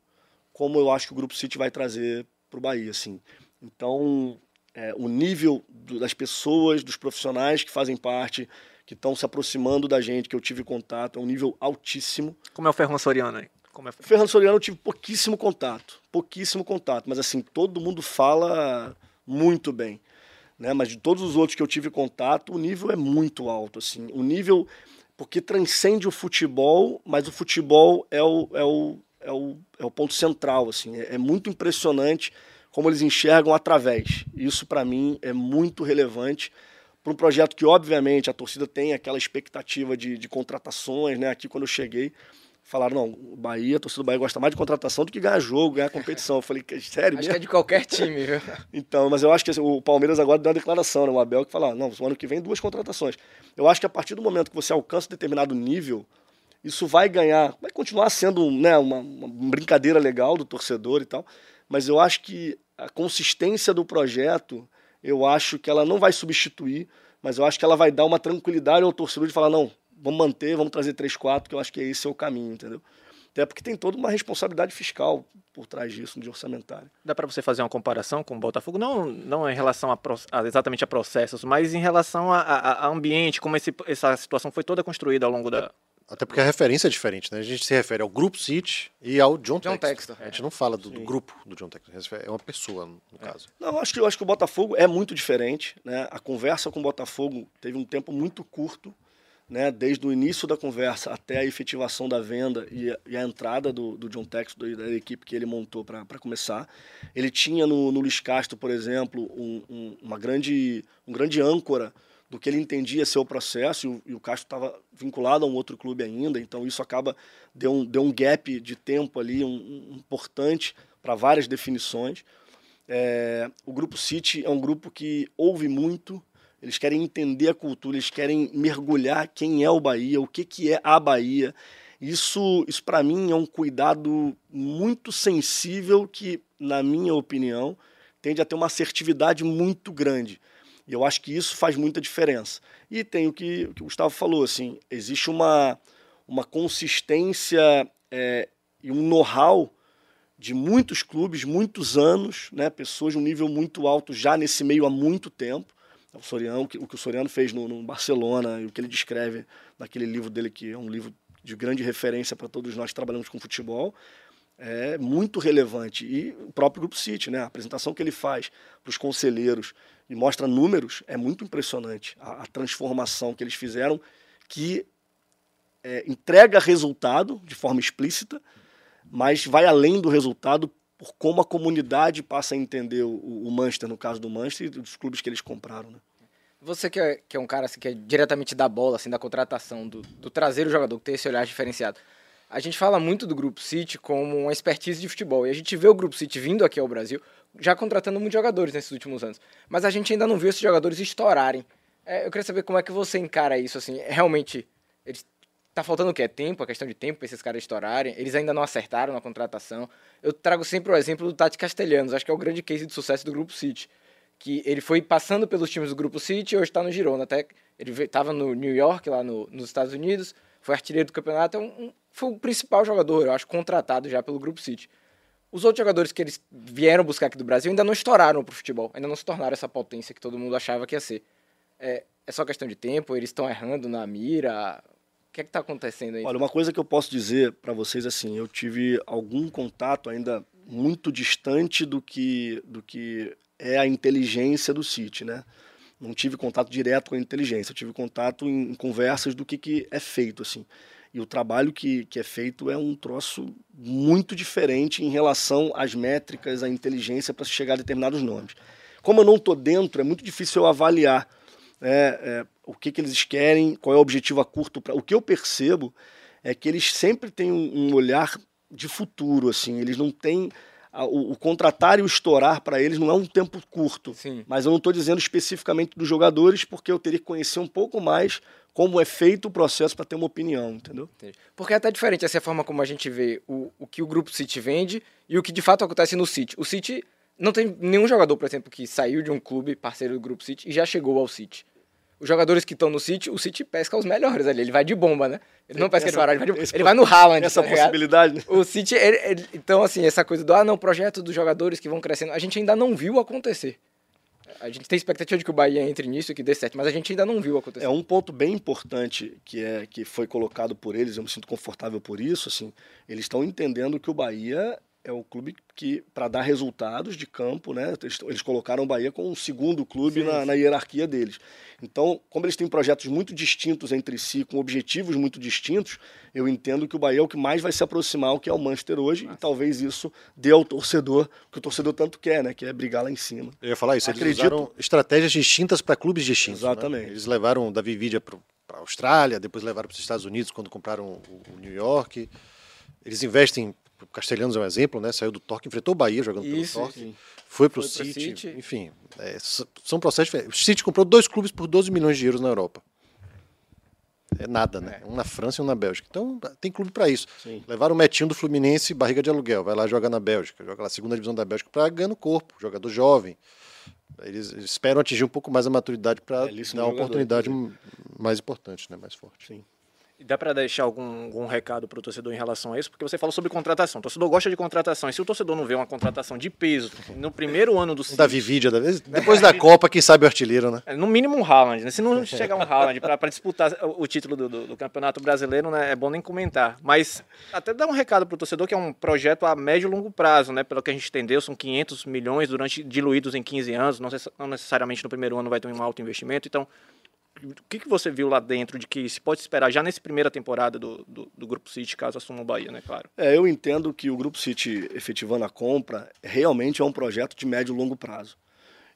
como eu acho que o Grupo City vai trazer para o Bahia. Assim. Então, é, o nível do, das pessoas, dos profissionais que fazem parte, que estão se aproximando da gente, que eu tive contato, é um nível altíssimo. Como é o Fernando Soriano aí? Como é... O Fernando Soriano eu tive pouquíssimo contato, pouquíssimo contato, mas assim, todo mundo fala muito bem. Né? Mas de todos os outros que eu tive contato, o nível é muito alto. Assim. O nível, porque transcende o futebol, mas o futebol é o, é o, é o, é o ponto central. Assim. É, é muito impressionante como eles enxergam através. Isso, para mim, é muito relevante para um projeto que, obviamente, a torcida tem aquela expectativa de, de contratações. Né? Aqui, quando eu cheguei, falaram, não, o Bahia, a torcida do Bahia gosta mais de contratação do que ganhar jogo, ganhar competição. Eu falei, sério Acho mesmo? que é de qualquer time, viu? então, mas eu acho que assim, o Palmeiras agora deu uma declaração, né? O Abel que fala, não, no ano que vem duas contratações. Eu acho que a partir do momento que você alcança determinado nível, isso vai ganhar, vai continuar sendo né, uma, uma brincadeira legal do torcedor e tal, mas eu acho que a consistência do projeto, eu acho que ela não vai substituir, mas eu acho que ela vai dar uma tranquilidade ao torcedor de falar, não, vamos manter, vamos trazer 3, 4, que eu acho que esse é o caminho, entendeu? Até porque tem toda uma responsabilidade fiscal por trás disso, de orçamentário. Dá para você fazer uma comparação com o Botafogo? Não, não em relação a, a exatamente a processos, mas em relação a, a, a ambiente, como esse, essa situação foi toda construída ao longo da, até porque a referência é diferente, né? A gente se refere ao Grupo City e ao John, John Textor. A gente não fala do, do, grupo do John Textor, é uma pessoa, no é. caso. Não, eu acho, que, eu acho que o Botafogo é muito diferente, né? A conversa com o Botafogo teve um tempo muito curto, né? Desde o início da conversa até a efetivação da venda e a, e a entrada do, do John Textor, da equipe que ele montou para começar. Ele tinha no, no Luiz Castro, por exemplo, um, um, uma grande, um grande âncora do que ele entendia ser o processo, e o, e o Castro estava vinculado a um outro clube ainda, então isso acaba, deu um, deu um gap de tempo ali um, um importante para várias definições. É, o Grupo City é um grupo que ouve muito, eles querem entender a cultura, eles querem mergulhar quem é o Bahia, o que, que é a Bahia. Isso, isso para mim, é um cuidado muito sensível que, na minha opinião, tende a ter uma assertividade muito grande. E eu acho que isso faz muita diferença. E tem o que, o, que o Gustavo falou, assim, existe uma, uma consistência é, e um know-how de muitos clubes, muitos anos, né, pessoas de um nível muito alto já nesse meio há muito tempo. O, Soriano, o que o Soriano fez no, no Barcelona e o que ele descreve naquele livro dele, que é um livro de grande referência para todos nós que trabalhamos com futebol, é muito relevante. E o próprio Grupo City, né? a apresentação que ele faz para os conselheiros e mostra números, é muito impressionante a, a transformação que eles fizeram, que é, entrega resultado de forma explícita, mas vai além do resultado por como a comunidade passa a entender o, o Manchester, no caso do Manchester, e dos clubes que eles compraram. Né? Você que é, que é um cara assim, que é diretamente da bola, assim, da contratação, do, do trazer o jogador, tem esse olhar diferenciado. A gente fala muito do Grupo City como uma expertise de futebol. E a gente vê o Grupo City vindo aqui ao Brasil, já contratando muitos jogadores nesses últimos anos. Mas a gente ainda não viu esses jogadores estourarem É, eu queria saber como é que você encara isso, assim, realmente, eles, tá faltando o quê? Tempo, a questão de tempo para esses caras estourarem, eles ainda não acertaram na contratação. Eu trago sempre o exemplo do Tati Castelhanos, acho que é o grande case de sucesso do Grupo City, que ele foi passando pelos times do Grupo City e hoje está no Girona, até ele estava no New York, lá no, nos Estados Unidos, foi artilheiro do campeonato, é um, um, foi o principal jogador, eu acho, contratado já pelo Grupo City. Os outros jogadores que eles vieram buscar aqui do Brasil ainda não estouraram pro futebol, ainda não se tornaram essa potência que todo mundo achava que ia ser. É, é só questão de tempo? Eles estão errando na mira? O que é que está acontecendo aí? Olha, uma coisa que eu posso dizer para vocês assim, eu tive algum contato ainda muito distante do que do que é a inteligência do City, né? Não tive contato direto com a inteligência, eu tive contato em, em conversas do que, que é feito, assim. E o trabalho que, que é feito é um troço muito diferente em relação às métricas, à inteligência para chegar a determinados nomes. Como eu não estou dentro, é muito difícil eu avaliar é, é, o que, que eles querem, qual é o objetivo a curto prazo. O que eu percebo é que eles sempre têm um, um olhar de futuro, assim, eles não têm o, o, contratar e o estourar para eles não é um tempo curto. Sim. Mas eu não estou dizendo especificamente dos jogadores, porque eu teria que conhecer um pouco mais como é feito o processo para ter uma opinião, entendeu? Porque é até diferente essa forma como a gente vê o, o que o grupo City vende e o que de fato acontece no City. O City não tem nenhum jogador, por exemplo, que saiu de um clube parceiro do grupo City e já chegou ao City. Os jogadores que estão no City, o City pesca os melhores ali. Ele vai de bomba, né? Ele não pesca essa, de baralho, ele vai, de, ele vai no Haaland. Essa tá possibilidade. Né? O City, ele, ele, então, assim, essa coisa do, ah, não, projeto dos jogadores que vão crescendo, a gente ainda não viu acontecer. A gente tem expectativa de que o Bahia entre nisso e que dê certo, mas a gente ainda não viu acontecer. É um ponto bem importante que é que foi colocado por eles, eu me sinto confortável por isso, assim, eles estão entendendo que o Bahia é o clube que, para dar resultados de campo, né, eles, eles colocaram o Bahia como um segundo clube sim, na, sim. na, hierarquia deles. Então, como eles têm projetos muito distintos entre si, com objetivos muito distintos, eu entendo que o Bahia é o que mais vai se aproximar ao que é o Manchester hoje, Nossa. e talvez isso dê ao torcedor o que o torcedor tanto quer, né, que é brigar lá em cima. Eu ia falar isso, eles Acredito... usaram estratégias distintas para clubes distintos. Né? Exatamente. Né? Eles levaram o Davi Vidia para a Austrália, depois levaram para os Estados Unidos quando compraram o, o New York. Eles investem o Castelhanos é um exemplo, né? Saiu do Torque, enfrentou o Bahia jogando Isso, pelo Torque, sim. foi para o City, City, enfim, é, são processos diferentes. O City comprou dois clubes por 12 milhões de euros na Europa. É nada, né? É. Um na França e um na Bélgica. Então tem clube para isso. Sim. Levaram o Metinho do Fluminense, barriga de aluguel, vai lá jogar na Bélgica, joga lá segunda divisão da Bélgica para ganhar no corpo, jogador jovem. Eles esperam atingir um pouco mais a maturidade para é, dar uma oportunidade mais importante, né? mais forte. Sim. Dá para deixar algum, algum recado para o torcedor em relação a isso? Porque você falou sobre contratação. O torcedor gosta de contratação. E se o torcedor não vê uma contratação de peso no primeiro ano do City... Davi Vidia, da vez, depois da Copa, quem sabe o artilheiro, né? É, no mínimo um Haaland. Né? Se não chegar um Haaland para disputar o título do, do, do, Campeonato Brasileiro, né, é bom nem comentar. Mas até dar um recado para o torcedor que é um projeto a médio e longo prazo, né? Pelo que a gente entendeu, são 500 milhões durante diluídos em 15 anos. Não, não necessariamente no primeiro ano vai ter um alto investimento. Então, o que, que você viu lá dentro de que se pode esperar já nessa primeira temporada do, do, do, Grupo City, caso assuma o Bahia, né, claro? É, eu entendo que o Grupo City, efetivando a compra, realmente é um projeto de médio e longo prazo.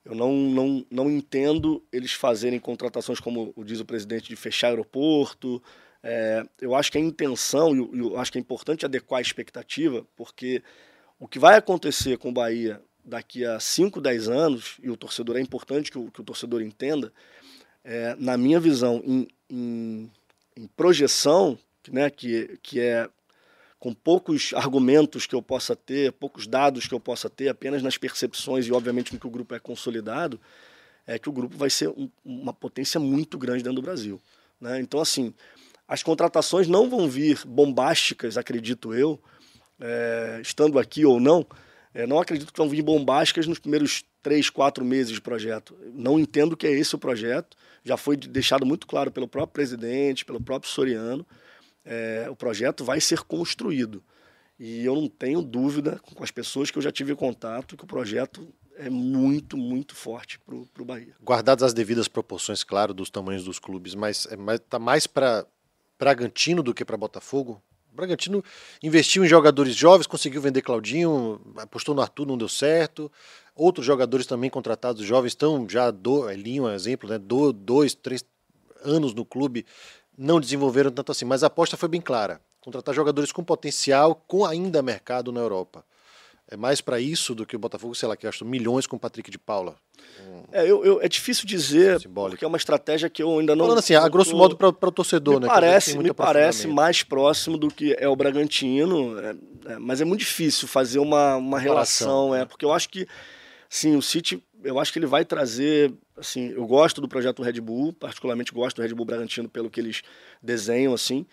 Eu não, não, não entendo eles fazerem contratações, como diz o presidente, de fechar aeroporto. É, eu acho que a intenção, e eu acho que é importante adequar a expectativa, porque o que vai acontecer com o Bahia daqui a 5, 10 anos, e o torcedor é importante que o, que o torcedor entenda, é, na minha visão, em, em, em, projeção, né, que, que é com poucos argumentos que eu possa ter, poucos dados que eu possa ter, apenas nas percepções e, obviamente, com que o grupo é consolidado, é que o grupo vai ser um, uma potência muito grande dentro do Brasil. Né? Então, assim, as contratações não vão vir bombásticas, acredito eu, é, estando aqui ou não, é, não acredito que vão vir bombásticas nos primeiros três, quatro meses de projeto. Não entendo que é esse o projeto já foi deixado muito claro pelo próprio presidente, pelo próprio Soriano, é, o projeto vai ser construído. E eu não tenho dúvida, com as pessoas que eu já tive contato, que o projeto é muito, muito forte para o Bahia. Guardadas as devidas proporções, claro, dos tamanhos dos clubes, mas está é mais, tá mais para Bragantino do que para Botafogo? O Bragantino investiu em jogadores jovens, conseguiu vender Claudinho, apostou no Arthur, não deu certo. Outros jogadores também contratados jovens estão já, do, Elinho é um exemplo, né, do, dois, três anos no clube, não desenvolveram tanto assim. Mas a aposta foi bem clara: contratar jogadores com potencial, com ainda mercado na Europa. É mais para isso do que o Botafogo, sei lá, que gastou milhões com o Patrick de Paula. É, eu, eu- é difícil dizer, Simbólico. porque é uma estratégia que eu ainda não. Falando assim, a grosso modo para o torcedor, me né? parece, me parece mais próximo do que é o Bragantino, é, é, mas é muito difícil fazer uma, uma relação, é, né? porque eu acho que, sim, o City, eu acho que ele vai trazer, assim, eu gosto do projeto Red Bull, particularmente gosto do Red Bull Bragantino pelo que eles desenham, assim,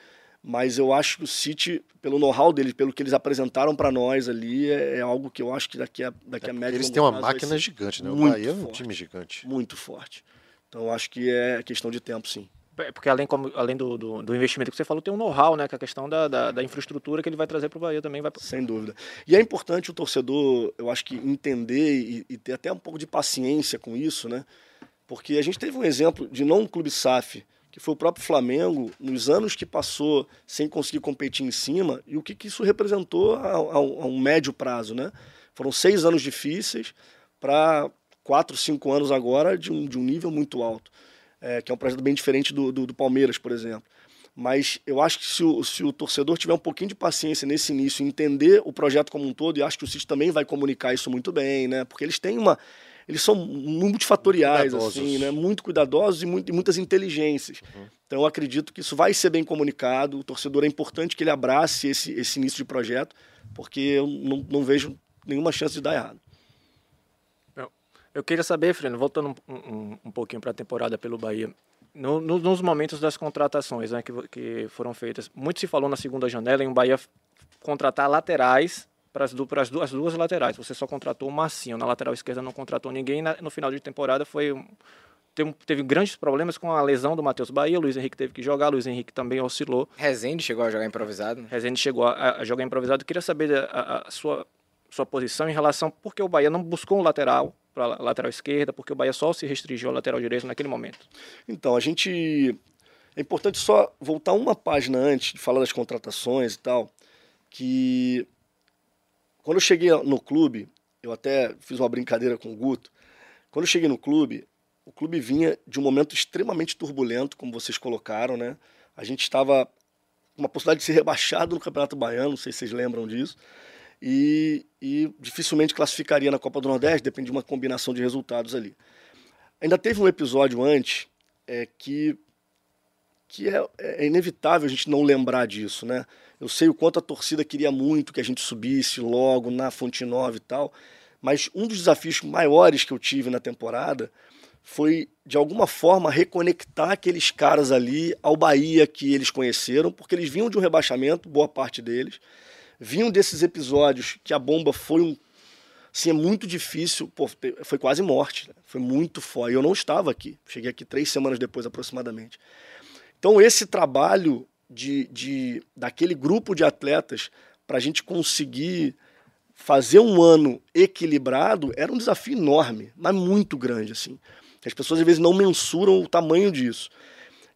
mas eu acho que o City, pelo know-how deles, pelo que eles apresentaram para nós ali, é, é algo que eu acho que daqui a, daqui a médio e Eles têm uma máquina gigante, né? O Bahia é um time gigante. muito forte. Então eu acho que é questão de tempo, sim. É, Porque além, como- além do, do, do investimento que você falou, tem um know-how, né? Que é a questão da, da, da infraestrutura que ele vai trazer para o Bahia também. Vai... Sem dúvida. E é importante o torcedor, eu acho que entender e, e ter até um pouco de paciência com isso, né? Porque a gente teve um exemplo de não um clube SAF, que foi o próprio Flamengo, nos anos que passou sem conseguir competir em cima, e o que, que isso representou a, a- a um médio prazo, né? Foram seis anos difíceis para quatro, cinco anos agora de um, de um nível muito alto, é, que é um projeto bem diferente do, do, do Palmeiras, por exemplo. Mas eu acho que se o, se o torcedor tiver um pouquinho de paciência nesse início, entender o projeto como um todo, e acho que o City também vai comunicar isso muito bem, né? Porque eles têm uma. Eles são multifatoriais, assim, né? Muito cuidadosos e, muito, e muitas inteligências. Então eu acredito que isso vai ser bem comunicado. O torcedor é importante que ele abrace esse, esse início de projeto, porque eu não, não vejo nenhuma chance de dar errado. Eu queria saber, Freno, voltando um, um, um pouquinho para a temporada pelo Bahia, no- no- nos momentos das contratações né, que, que foram feitas, muito se falou na segunda janela em o Bahia contratar laterais para as duas, as duas laterais. Você só contratou o Marcinho, na lateral esquerda não contratou ninguém. na- no final de temporada foi um- teve, teve grandes problemas com a lesão do Matheus Bahia. O Luiz Henrique teve que jogar, o Luiz Henrique também oscilou. Rezende chegou a jogar improvisado. né? Rezende chegou a, a jogar improvisado. Queria saber a, a- a sua, sua posição em relação por que o Bahia não buscou um lateral para lateral esquerda, porque o Bahia só se restringiu ao lateral direito naquele momento. Então, a gente. É importante só voltar uma página antes de falar das contratações e tal, que quando eu cheguei no clube, eu até fiz uma brincadeira com o Guto. Quando eu cheguei no clube, o clube vinha de um momento extremamente turbulento, como vocês colocaram, né? A gente estava com uma possibilidade de ser rebaixado no Campeonato Baiano, não sei se vocês lembram disso, e, e dificilmente classificaria na Copa do Nordeste, depende de uma combinação de resultados ali. Ainda teve um episódio antes é, que, que é, é inevitável a gente não lembrar disso, né? Eu sei o quanto a torcida queria muito que a gente subisse logo na Fonte Nova e tal, mas um dos desafios maiores que eu tive na temporada foi, de alguma forma, reconectar aqueles caras ali ao Bahia que eles conheceram, porque eles vinham de um rebaixamento, boa parte deles, vinham desses episódios que a bomba foi um. Assim, é muito difícil, pô, foi quase morte, né? foi muito foda. Eu não estava aqui, cheguei aqui três semanas depois aproximadamente. Então, esse trabalho de, de daquele grupo de atletas para a gente conseguir fazer um ano equilibrado era um desafio enorme, mas muito grande, assim. As pessoas às vezes não mensuram o tamanho disso.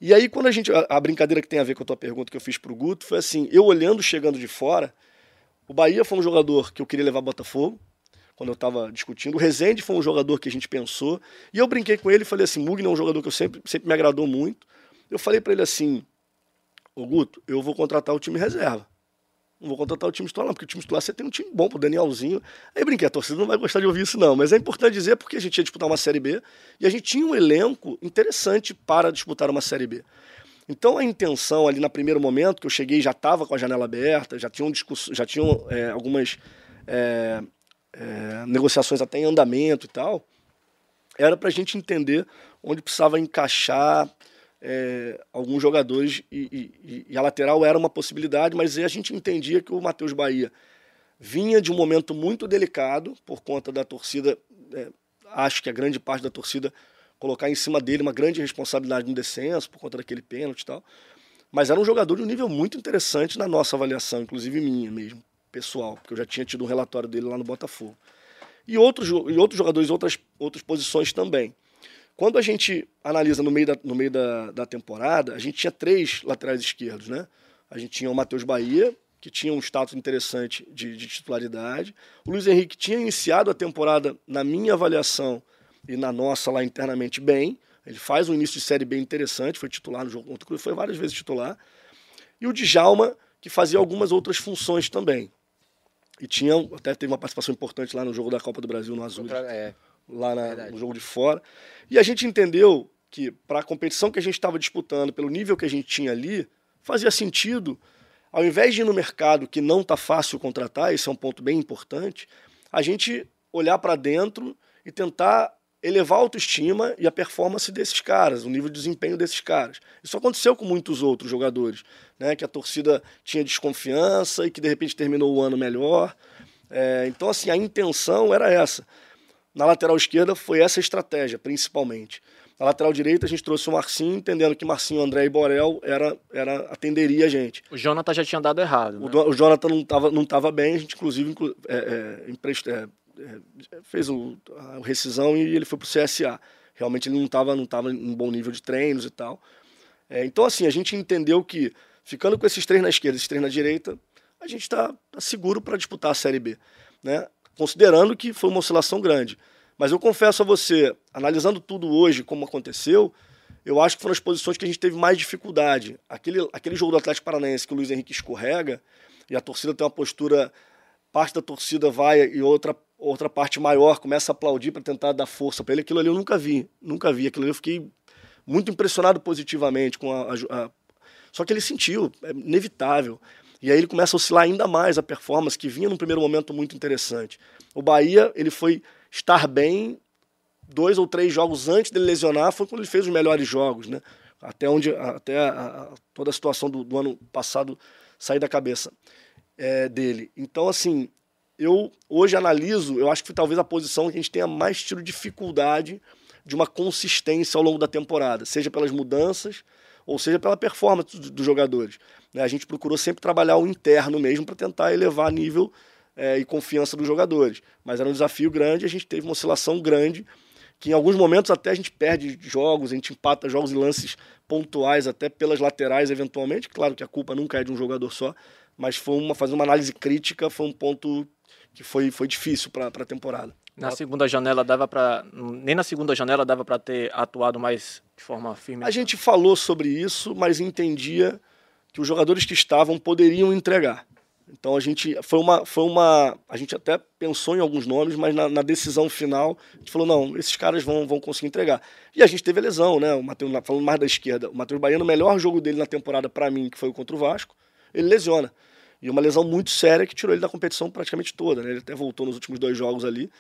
E aí, quando a gente. A, brincadeira que tem a ver com a tua pergunta que eu fiz pro Guto foi assim: eu olhando, chegando de fora, o Bahia foi um jogador que eu queria levar Botafogo, quando eu estava discutindo. O Rezende foi um jogador que a gente pensou. E eu brinquei com ele e falei assim: Mugni é um jogador que eu sempre, sempre me agradou muito. Eu falei para ele assim: Ô Guto, eu vou contratar o time reserva. Não vou contratar o time titular, não, porque o time titular você tem um time bom pro Danielzinho. Aí brinquei, a torcida não vai gostar de ouvir isso, não. Mas é importante dizer porque a gente ia disputar uma Série B e a gente tinha um elenco interessante para disputar uma Série B. Então a intenção ali no primeiro momento, que eu cheguei já estava com a janela aberta, já tinham, já tinham é, algumas é, é, negociações até em andamento e tal, era para a gente entender onde precisava encaixar é, alguns jogadores e, e- e a lateral era uma possibilidade, mas a gente entendia que o Matheus Bahia vinha de um momento muito delicado por conta da torcida, é, acho que a grande parte da torcida colocar em cima dele uma grande responsabilidade no descenso por conta daquele pênalti e tal. Mas era um jogador de um nível muito interessante na nossa avaliação, inclusive minha mesmo, pessoal, porque eu já tinha tido um relatório dele lá no Botafogo. E outros, e outros jogadores outras, outras posições também. Quando a gente analisa no meio, da, no meio da, da temporada, a gente tinha três laterais esquerdos, né? A gente tinha o Matheus Bahia, que tinha um status interessante de, de titularidade. O Luiz Henrique tinha iniciado a temporada, na minha avaliação e na nossa lá internamente, bem. Ele faz um início de série bem interessante, foi titular no jogo contra o Clube, foi várias vezes titular. E o Djalma, que fazia algumas outras funções também. E tinha, até teve uma participação importante lá no jogo da Copa do Brasil, no Azul, É, lá na- no jogo de fora. E a gente entendeu que, para a competição que a gente estava disputando, pelo nível que a gente tinha ali, fazia sentido, ao invés de ir no mercado que não está fácil contratar, esse é um ponto bem importante, a gente olhar para dentro e tentar elevar a autoestima e a performance desses caras, o nível de desempenho desses caras. Isso aconteceu com muitos outros jogadores, né, que a torcida tinha desconfiança e que de repente terminou o ano melhor. É, então, assim, a intenção era essa. Na lateral esquerda foi essa a estratégia, principalmente. Na lateral direita a gente trouxe o Marcinho, entendendo que Marcinho, André e Borel era, era, atenderia a gente. O Jonathan já tinha dado errado. O, né? Do- o Jonathan não estava não tava bem, a gente inclusive inclu- é, é, é, é, fez o, a rescisão e ele foi para o CSA. Realmente ele não estava não tava em bom nível de treinos e tal. É, então, assim, a gente entendeu que, ficando com esses três na esquerda e esses três na direita, a gente está seguro para disputar a Série B. Né? Considerando que foi uma oscilação grande. Mas eu confesso a você, analisando tudo hoje, como aconteceu, eu acho que foram as posições que a gente teve mais dificuldade. Aquele, aquele jogo do Atlético Paranaense que o Luiz Henrique escorrega e a torcida tem uma postura, parte da torcida vai e outra, outra parte maior começa a aplaudir para tentar dar força para ele. Aquilo ali eu nunca vi, nunca vi. Aquilo ali eu fiquei muito impressionado positivamente com a, a- a- só que ele sentiu, é inevitável. E aí ele começa a oscilar ainda mais a performance, que vinha num primeiro momento muito interessante. O Bahia, ele foi estar bem dois ou três jogos antes dele lesionar, foi quando ele fez os melhores jogos, né? Até onde, até a- a- toda a situação do, do ano passado sair da cabeça é, dele. Então, assim, eu hoje analiso, eu acho que foi talvez a posição que a gente tenha mais tido dificuldade de uma consistência ao longo da temporada, seja pelas mudanças ou seja pela performance do- dos jogadores. né? A gente procurou sempre trabalhar o interno mesmo para tentar elevar nível é, e confiança dos jogadores. Mas era um desafio grande, a gente teve uma oscilação grande, que em alguns momentos até a gente perde jogos, a gente empata jogos em lances pontuais, até pelas laterais eventualmente. Claro que a culpa nunca é de um jogador só, mas foi uma, fazer uma análise crítica foi um ponto que foi, foi difícil para a temporada. Na segunda janela dava para nem na segunda janela dava para ter atuado mais de forma firme. A gente falou sobre isso, mas entendia que os jogadores que estavam poderiam entregar. Então a gente foi uma, foi uma, a gente até pensou em alguns nomes, mas na, na decisão final a gente falou não, esses caras vão, vão conseguir entregar. E a gente teve a lesão, né? O Matheus, falando mais da esquerda, o Matheus Baiano, o melhor jogo dele na temporada para mim, que foi o contra o Vasco, ele lesiona. E uma lesão muito séria que tirou ele da competição praticamente toda, né? Ele até voltou nos últimos dois jogos ali,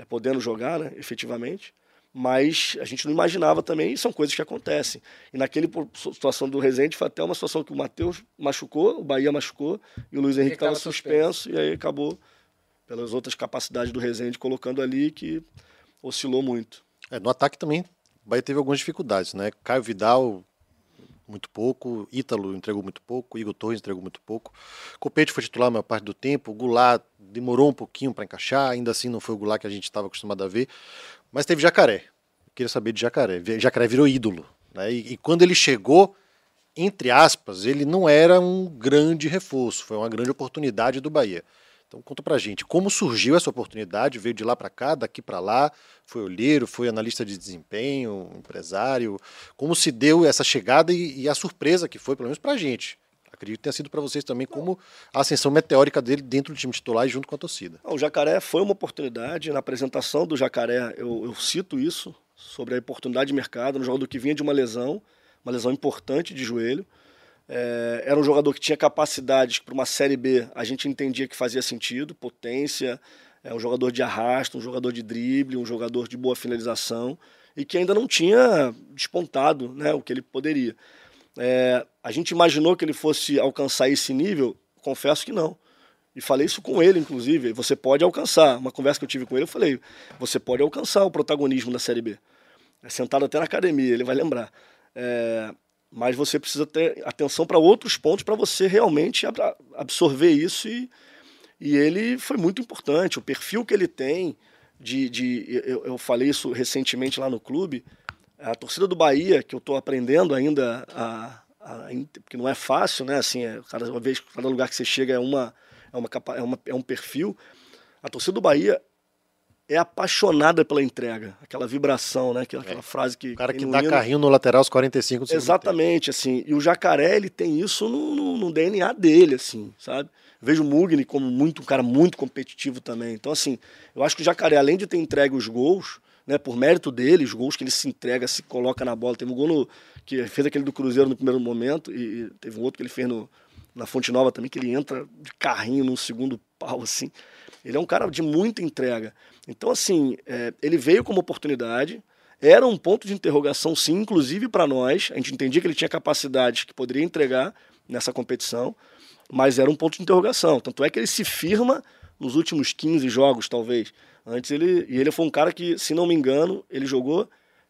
é, podendo jogar, né? Efetivamente mas a gente não imaginava também, e são coisas que acontecem. E naquele situação do Rezende foi até uma situação que o Matheus machucou, o Bahia machucou, e o Luiz Henrique estava tava suspenso, e aí acabou, pelas outras capacidades do Rezende, colocando ali que oscilou muito. É, no ataque também, o Bahia teve algumas dificuldades, né? Caio Vidal, muito pouco. Ítalo entregou muito pouco. Igor Torres entregou muito pouco. Copete foi titular a maior parte do tempo. Goulart demorou um pouquinho para encaixar. Ainda assim, não foi o Goulart que a gente estava acostumado a ver. Mas teve Jacaré. Eu queria saber de Jacaré. Jacaré virou ídolo. Né? E, e quando ele chegou, entre aspas, ele não era um grande reforço. Foi uma grande oportunidade do Bahia. Então conta pra gente, como surgiu essa oportunidade? Veio de lá para cá, daqui para lá? Foi olheiro, foi analista de desempenho, empresário? Como se deu essa chegada e, e a surpresa que foi, pelo menos pra gente? Acredito que tenha sido para vocês também, como a ascensão meteórica dele dentro do time titular e junto com a torcida. O Jacaré foi uma oportunidade. Na apresentação do Jacaré, eu, eu cito isso, sobre a oportunidade de mercado, um jogador que vinha de uma lesão, uma lesão importante de joelho. É, era um jogador que tinha capacidades para uma Série B, a gente entendia que fazia sentido, potência, é um jogador de arrasto, um jogador de drible, um jogador de boa finalização, e que ainda não tinha despontado né, o que ele poderia. É, a gente imaginou que ele fosse alcançar esse nível? Confesso que não. E falei isso com ele, inclusive. Você pode alcançar. Uma conversa que eu tive com ele, eu falei: você pode alcançar o protagonismo da Série B. É sentado até na academia, ele vai lembrar. É, mas você precisa ter atenção para outros pontos para você realmente ab- absorver isso. E, e ele foi muito importante. O perfil que ele tem, de, de eu, eu falei isso recentemente lá no clube. A torcida do Bahia, que eu estou aprendendo ainda a- porque não é fácil, né? Assim, é, cada vez, cada lugar que você chega é uma, é uma, é uma é um perfil. A torcida do Bahia é apaixonada pela entrega, aquela vibração, né? Aquela, aquela frase que. O cara que dá carrinho no lateral aos 45 do Exatamente, assim. E o Jacaré, ele tem isso no, no- no DNA dele, assim, sabe? Vejo o Mugni como muito, um cara muito competitivo também. Então, assim, eu acho que o Jacaré, além de ter entregue os gols, né, por mérito dele, os gols que ele se entrega, se coloca na bola. Teve um gol no, que fez aquele do Cruzeiro no primeiro momento, e, e teve um outro que ele fez no, na Fonte Nova também, que ele entra de carrinho num segundo pau, assim. Ele é um cara de muita entrega. Então, assim, é, ele veio como oportunidade, era um ponto de interrogação, sim, inclusive para nós. A gente entendia que ele tinha capacidades que poderia entregar nessa competição, mas era um ponto de interrogação. Tanto é que ele se firma nos últimos 15 jogos, talvez. Antes ele. E ele foi um cara que, se não me engano, ele jogou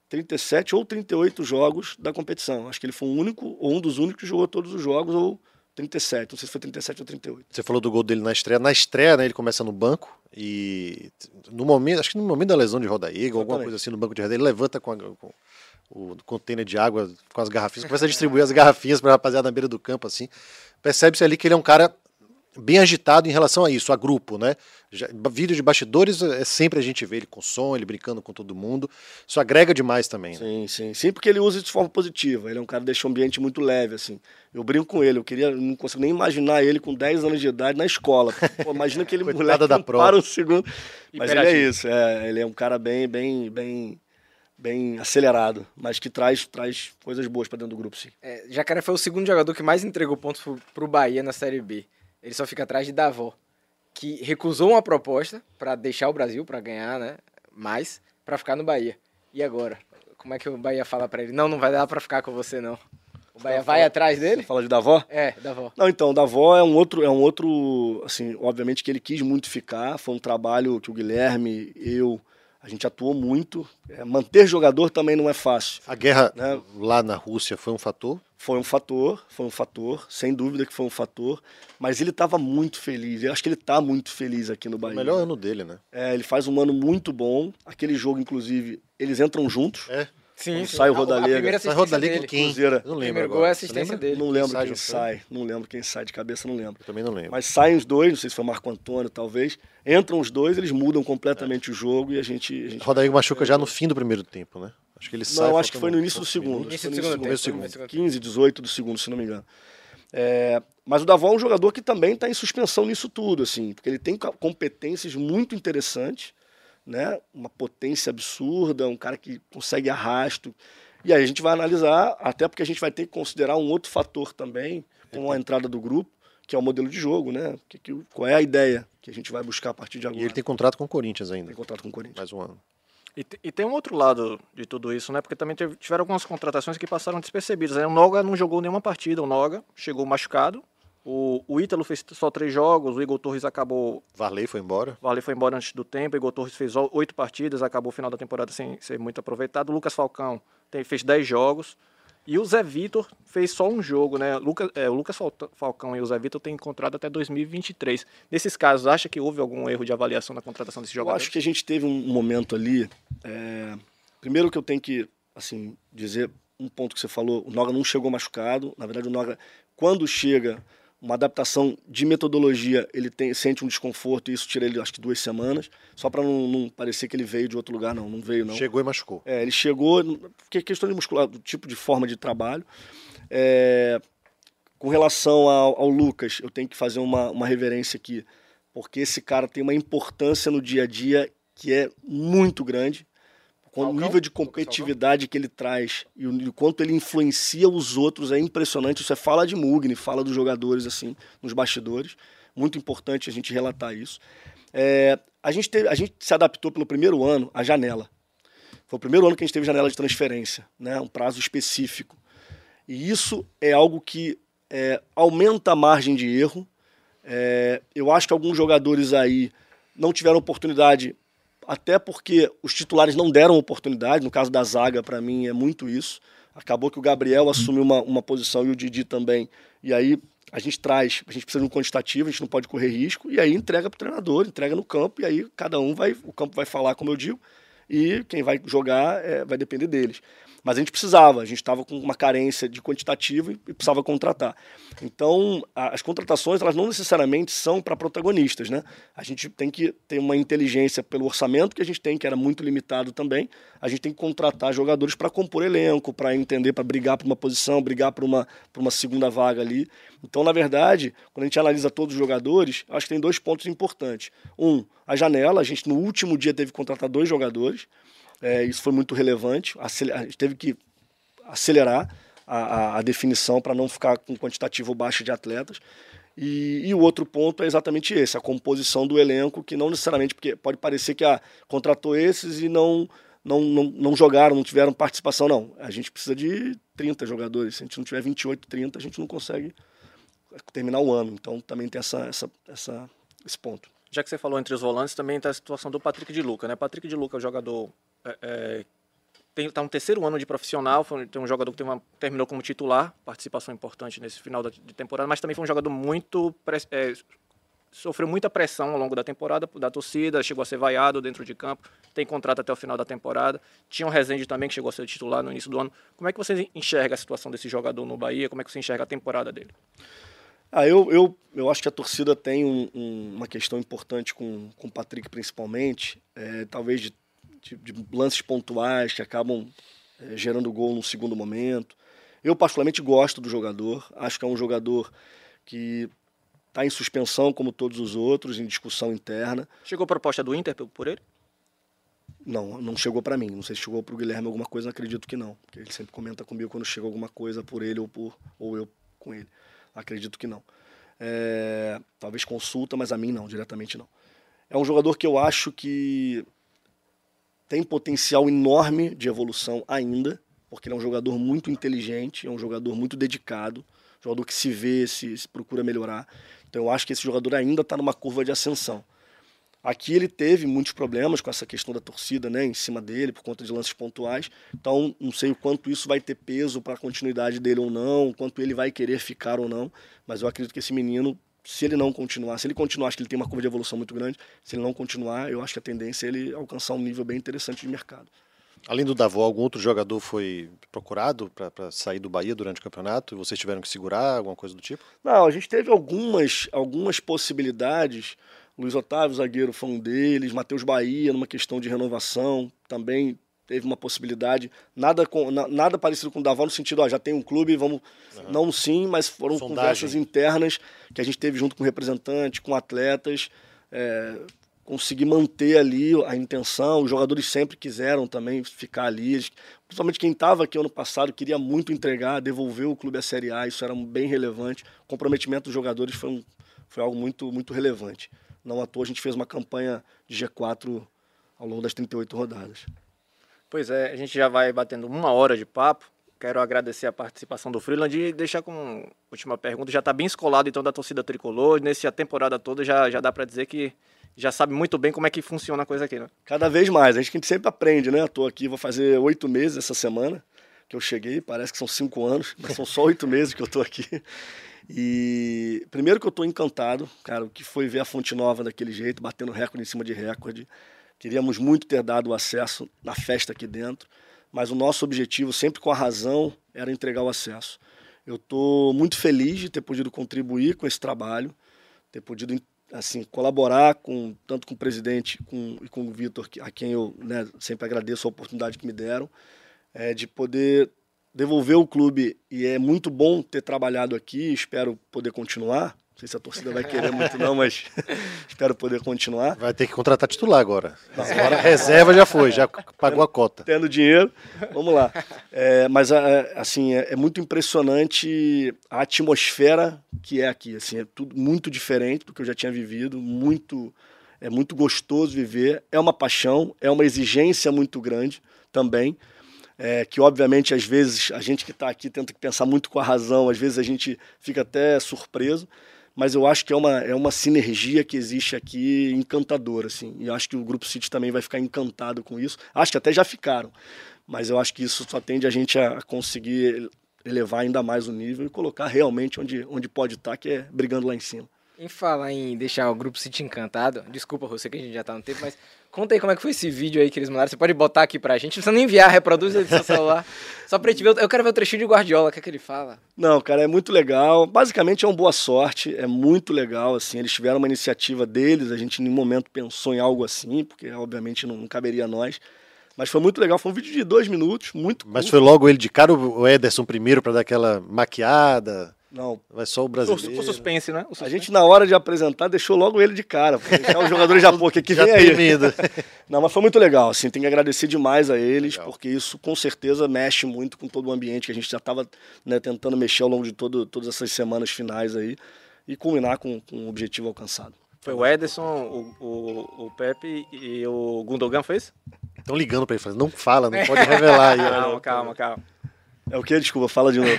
37 ou 38 jogos da competição. Acho que ele foi o único, ou um dos únicos que jogou todos os jogos, ou 37. Não sei se foi 37 ou 38. Você falou do gol dele na estreia. Na estreia, né, ele começa no banco e no momento, acho que no momento da lesão de Rodaíga, alguma coisa assim no banco de reserva, ele levanta com, a- com o container de água com as garrafinhas, começa a distribuir as garrafinhas para a rapaziada na beira do campo assim. Percebe-se ali que ele é um cara bem agitado em relação a isso, a grupo, né? Já, vídeo de bastidores é sempre a gente vê ele com som, ele brincando com todo mundo. Isso agrega demais também. Né? Sim, sim. Sim, porque ele usa isso de forma positiva. Ele é um cara que deixa o ambiente muito leve, assim. Eu brinco com ele, eu queria, não consigo nem imaginar ele com 10 anos de idade na escola. Pô, imagina aquele moleque da prova. para um segundo. Mas ele é isso, é, ele é um cara bem, bem, bem, bem acelerado, mas que traz, traz coisas boas para dentro do grupo, sim. É, Jacaré foi o segundo jogador que mais entregou pontos pro, pro Bahia na Série B. Ele só fica atrás de Davó, que recusou uma proposta pra deixar o Brasil, pra ganhar, né? Mais, pra ficar no Bahia. E agora? Como é que o Bahia fala pra ele? Não, não vai dar pra ficar com você, não. O Bahia vai atrás dele? Fala de Davó? É, Davó. Não, então, Davó é um outro, é um outro, assim, obviamente que ele quis muito ficar, foi um trabalho que o Guilherme, eu, a gente atuou muito. É, manter jogador também não é fácil. A guerra Né? lá na Rússia foi um fator. Foi um fator, foi um fator, sem dúvida que foi um fator, mas ele estava muito feliz. Eu acho que ele está muito feliz aqui no O Bahia. melhor ano dele, né? É, ele faz um ano muito bom. Aquele jogo, inclusive, eles entram juntos. É. Sim, sim. sai o A- Rodalega. A primeira Sai assistência Rodallega quem? Cruzeiro. Eu não lembro Primeiro agora. gol é assistência dele. Não lembro quem não foi? sai, não lembro quem sai de cabeça, não lembro. Eu também não lembro. Mas saem os dois, não sei se foi Marco Antônio, talvez. Entram os dois, eles mudam completamente o jogo e a gente. A gente... Rodaíga machuca já no fim do primeiro tempo, né? Acho que ele sai. Não, acho que foi no início do segundo. Início Foi do no segundo tempo. segundo 15, 18 do segundo, se não me engano. É, mas o Davó é um jogador que também está em suspensão nisso tudo, assim, porque ele tem competências muito interessantes, né? Uma potência absurda, um cara que consegue arrasto. E aí a gente vai analisar, até porque a gente vai ter que considerar um outro fator também, com a entrada do grupo, que é o modelo de jogo, né? Que, que, qual é a ideia que a gente vai buscar a partir de agora? E ele tem contrato com o Corinthians ainda. Tem contrato com o Corinthians. Mais um ano. E, e tem um outro lado de tudo isso, né? Porque também tiveram algumas contratações que passaram despercebidas. Né? O Noga não jogou nenhuma partida, o Noga chegou machucado. O, o Ítalo fez só três jogos, o Igor Torres acabou. Varley foi embora. O Vale foi embora antes do tempo, o Igor Torres fez oito partidas, acabou o final da temporada sem ser muito aproveitado. O Lucas Falcão tem- fez dez jogos. E o Zé Vitor fez só um jogo, né? Lucas, é, o Lucas Falcão e o Zé Vitor têm contrato até 2023. Nesses casos, acha que houve algum erro de avaliação na contratação desses Eu jogadores? acho que a gente teve um momento ali. é, Primeiro que eu tenho que assim dizer um ponto que você falou, o Noga não chegou machucado. Na verdade, o Noga, quando chega, uma adaptação de metodologia, ele tem, sente um desconforto e isso tira ele, acho que duas semanas. Só para não, não parecer que ele veio de outro lugar, não, não veio não. Chegou e machucou. É, ele chegou, porque é questão de muscular, do tipo de forma de trabalho. É, com relação ao, ao Lucas, eu tenho que fazer uma, uma reverência aqui, porque esse cara tem uma importância no dia a dia que é muito grande. Com o Falcão? nível de competitividade que ele traz e o, e o quanto ele influencia os outros é impressionante. Isso é fala de Mugni, fala dos jogadores assim, nos bastidores. Muito importante a gente relatar isso. É, a, gente teve, a gente se adaptou pelo primeiro ano à janela. Foi o primeiro ano que a gente teve janela de transferência, né? um prazo específico. E isso é algo que é, aumenta a margem de erro. É, eu acho que alguns jogadores aí não tiveram oportunidade, até porque os titulares não deram oportunidade. No caso da zaga, para mim, é muito isso. Acabou que o Gabriel assumiu uma, uma posição e o Didi também. E aí a gente traz, a gente precisa de um quantitativo, a gente não pode correr risco, e aí entrega para o treinador, entrega no campo, e aí cada um vai, o campo vai falar, como eu digo, e quem vai jogar é, vai depender deles. Mas a gente precisava, a gente estava com uma carência de quantitativo e precisava contratar. Então, as contratações, elas não necessariamente são para protagonistas, né? A gente tem que ter uma inteligência pelo orçamento que a gente tem, que era muito limitado também. A gente tem que contratar jogadores para compor elenco, para entender, para brigar por uma posição, brigar por uma, por uma segunda vaga ali. Então, na verdade, quando a gente analisa todos os jogadores, acho que tem dois pontos importantes. Um, a janela, a gente no último dia teve que contratar dois jogadores. É, isso foi muito relevante. A gente teve que acelerar a, a, definição para não ficar com quantitativo baixo de atletas. E, e, o outro ponto é exatamente esse, a composição do elenco, que não necessariamente, porque pode parecer que ah, contratou esses e não, não, não, não jogaram, não tiveram participação, não. A gente precisa de 30 jogadores. Se a gente não tiver 28, 30, a gente não consegue terminar o ano. Então também tem essa, essa, essa, esse ponto. Já que você falou entre os volantes, também está a situação do Patrick de Luca, né? Patrick de Luca é jogador é, é, tem tá um terceiro ano de profissional, foi, tem um jogador que uma, terminou como titular, participação importante nesse final da, de temporada, mas também foi um jogador muito é, sofreu muita pressão ao longo da temporada da torcida, chegou a ser vaiado dentro de campo, tem contrato até o final da temporada. Tinha um Rezende também que chegou a ser titular no início do ano. Como é que você enxerga a situação desse jogador no Bahia? Como é que você enxerga a temporada dele? Ah, eu, eu, eu acho que a torcida tem um, um, uma questão importante com, com o Patrick, principalmente, é, talvez de de, de lances pontuais que acabam é, gerando gol no segundo momento. Eu, particularmente, gosto do jogador. Acho que é um jogador que está em suspensão, como todos os outros, em discussão interna. Chegou a proposta do Inter por ele? Não, não chegou para mim. Não sei se chegou para o Guilherme alguma coisa, acredito que não. Porque ele sempre comenta comigo quando chega alguma coisa por ele ou, por, ou eu com ele. Acredito que não. É, talvez consulta, mas a mim não, diretamente não. É um jogador que eu acho que tem potencial enorme de evolução ainda, porque ele é um jogador muito inteligente, é um jogador muito dedicado, jogador que se vê, se, se procura melhorar. Então eu acho que esse jogador ainda está numa curva de ascensão. Aqui ele teve muitos problemas com essa questão da torcida, né, em cima dele, por conta de lances pontuais. Então, não sei o quanto isso vai ter peso para a continuidade dele ou não, o quanto ele vai querer ficar ou não, mas eu acredito que esse menino se ele não continuar, se ele continuar, acho que ele tem uma curva de evolução muito grande. Se ele não continuar, eu acho que a tendência é ele alcançar um nível bem interessante de mercado. Além do Davó, algum outro jogador foi procurado para sair do Bahia durante o campeonato e vocês tiveram que segurar, alguma coisa do tipo? Não, a gente teve algumas, algumas possibilidades. Luiz Otávio, zagueiro, foi um deles. Matheus Bahia, numa questão de renovação, também teve uma possibilidade, nada, com, nada parecido com o Davó no sentido, ó, já tem um clube, vamos. Uhum. Não sim, mas foram Sondagem. conversas internas que a gente teve junto com representantes, com atletas, é, conseguir manter ali a intenção. Os jogadores sempre quiseram também ficar ali. Eles, principalmente quem estava aqui ano passado queria muito entregar, devolver o clube à Série A, isso era bem relevante. O comprometimento dos jogadores foi, um, foi algo muito, muito relevante. Não à toa a gente fez uma campanha de G4 ao longo das 38 rodadas. Pois é, a gente já vai batendo uma hora de papo. Quero agradecer a participação do Freeland e deixar com última pergunta. Já está bem escolado então da torcida tricolor. Nessa temporada toda já, já dá para dizer que já sabe muito bem como é que funciona a coisa aqui, né? Cada vez mais. A gente sempre aprende, né? Estou aqui, vou fazer oito meses essa semana que eu cheguei. Parece que são cinco anos, mas são só oito meses que eu estou aqui. E primeiro que eu estou encantado, cara, o que foi ver a Fonte Nova daquele jeito, batendo recorde em cima de recorde. Queríamos muito ter dado o acesso na festa aqui dentro, mas o nosso objetivo, sempre com a razão, era entregar o acesso. Eu estou muito feliz de ter podido contribuir com esse trabalho, ter podido assim colaborar com tanto com o presidente com, e com o Vitor, a quem eu né, sempre agradeço a oportunidade que me deram, é, de poder devolver o clube. E é muito bom ter trabalhado aqui, espero poder continuar sei se a torcida vai querer muito não, mas espero poder continuar. Vai ter que contratar titular agora. Não, agora a reserva já foi, já pagou a cota. Tendo dinheiro, vamos lá. É, mas é, assim é, é, muito impressionante a atmosfera que é aqui. Assim, é tudo muito diferente do que eu já tinha vivido, muito é muito gostoso viver. É uma paixão, é uma exigência muito grande também. É, que obviamente às vezes a gente que está aqui tenta pensar muito com a razão, às vezes a gente fica até surpreso, mas eu acho que é uma, é uma sinergia que existe aqui encantadora, assim, e acho que o Grupo City também vai ficar encantado com isso, acho que até já ficaram, mas eu acho que isso só tende a gente a conseguir elevar ainda mais o nível e colocar realmente onde, onde pode estar, que é brigando lá em cima. Em falar em deixar o grupo City encantado, desculpa você que a gente já tá no tempo, mas conta aí como é que foi esse vídeo aí que eles mandaram. Você pode botar aqui pra gente, não precisa nem enviar, reproduz aí do seu celular. Só pra gente ver. Eu quero ver o trechinho de Guardiola, o que é que ele fala? Não, cara, é muito legal. Basicamente é um boa sorte, é muito legal, assim. Eles tiveram uma iniciativa deles, a gente em nenhum momento pensou em algo assim, porque obviamente não, não caberia a nós. Mas foi muito legal, foi um vídeo de dois minutos, muito Mas curto. foi logo ele de cara o Ederson primeiro pra dar aquela maquiada? Não, Vai só o O, brasileiro. o suspense, né? O a suspense. gente na hora de apresentar deixou logo ele de cara, deixar os jogadores já, pô, que que Já vem aí. medo. Não, mas foi muito legal, assim, tem que agradecer demais a eles, porque isso com certeza mexe muito com todo o ambiente que a gente já estava tentando mexer ao longo de todo, todas essas semanas finais aí e culminar com, com o objetivo alcançado. Foi o Ederson, o, o, o Pepe e o Gundogan fez? Estão ligando pra ele, falando, não fala, não pode revelar aí. Calma, calma, calma. É o que? Desculpa, fala de novo.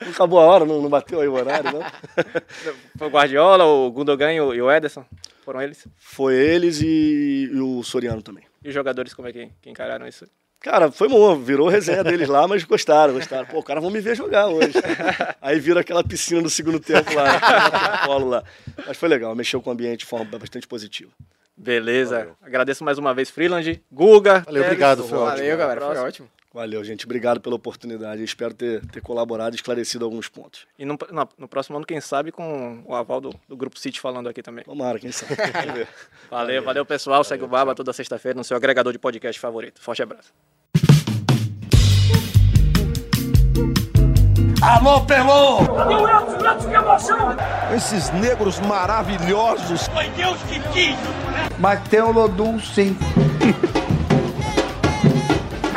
não acabou a hora, não, não bateu aí o horário, não? Foi o Guardiola, o Gundogan e o, Ederson? Foram eles? Foi eles e, e o Soriano também. E os jogadores, como é que, que encararam isso? Cara, foi bom, virou resenha deles lá, mas gostaram, gostaram. Pô, o cara vão me ver jogar hoje. Aí vira aquela piscina do segundo tempo lá, polo lá. Mas foi legal, mexeu com o ambiente de forma bastante positiva. Beleza. Agradeço mais uma vez, Freeland, Guga. Valeu, obrigado, foi Valeu, ótimo. Valeu, galera, foi ótimo. Valeu, gente. Obrigado pela oportunidade. Espero ter, ter colaborado e esclarecido alguns pontos. E no, no- no próximo ano, quem sabe, com o aval do, do Grupo City falando aqui também. Tomara, quem sabe. Ver. Valeu, valeu, pessoal. Segue o Baba toda sexta-feira no seu agregador de podcast favorito. Forte abraço. Alô, Pelô! Cadê o Edson? Edson, que emoção! Esses negros maravilhosos. Foi Deus que quis, né? Mas tem o Lodum sim.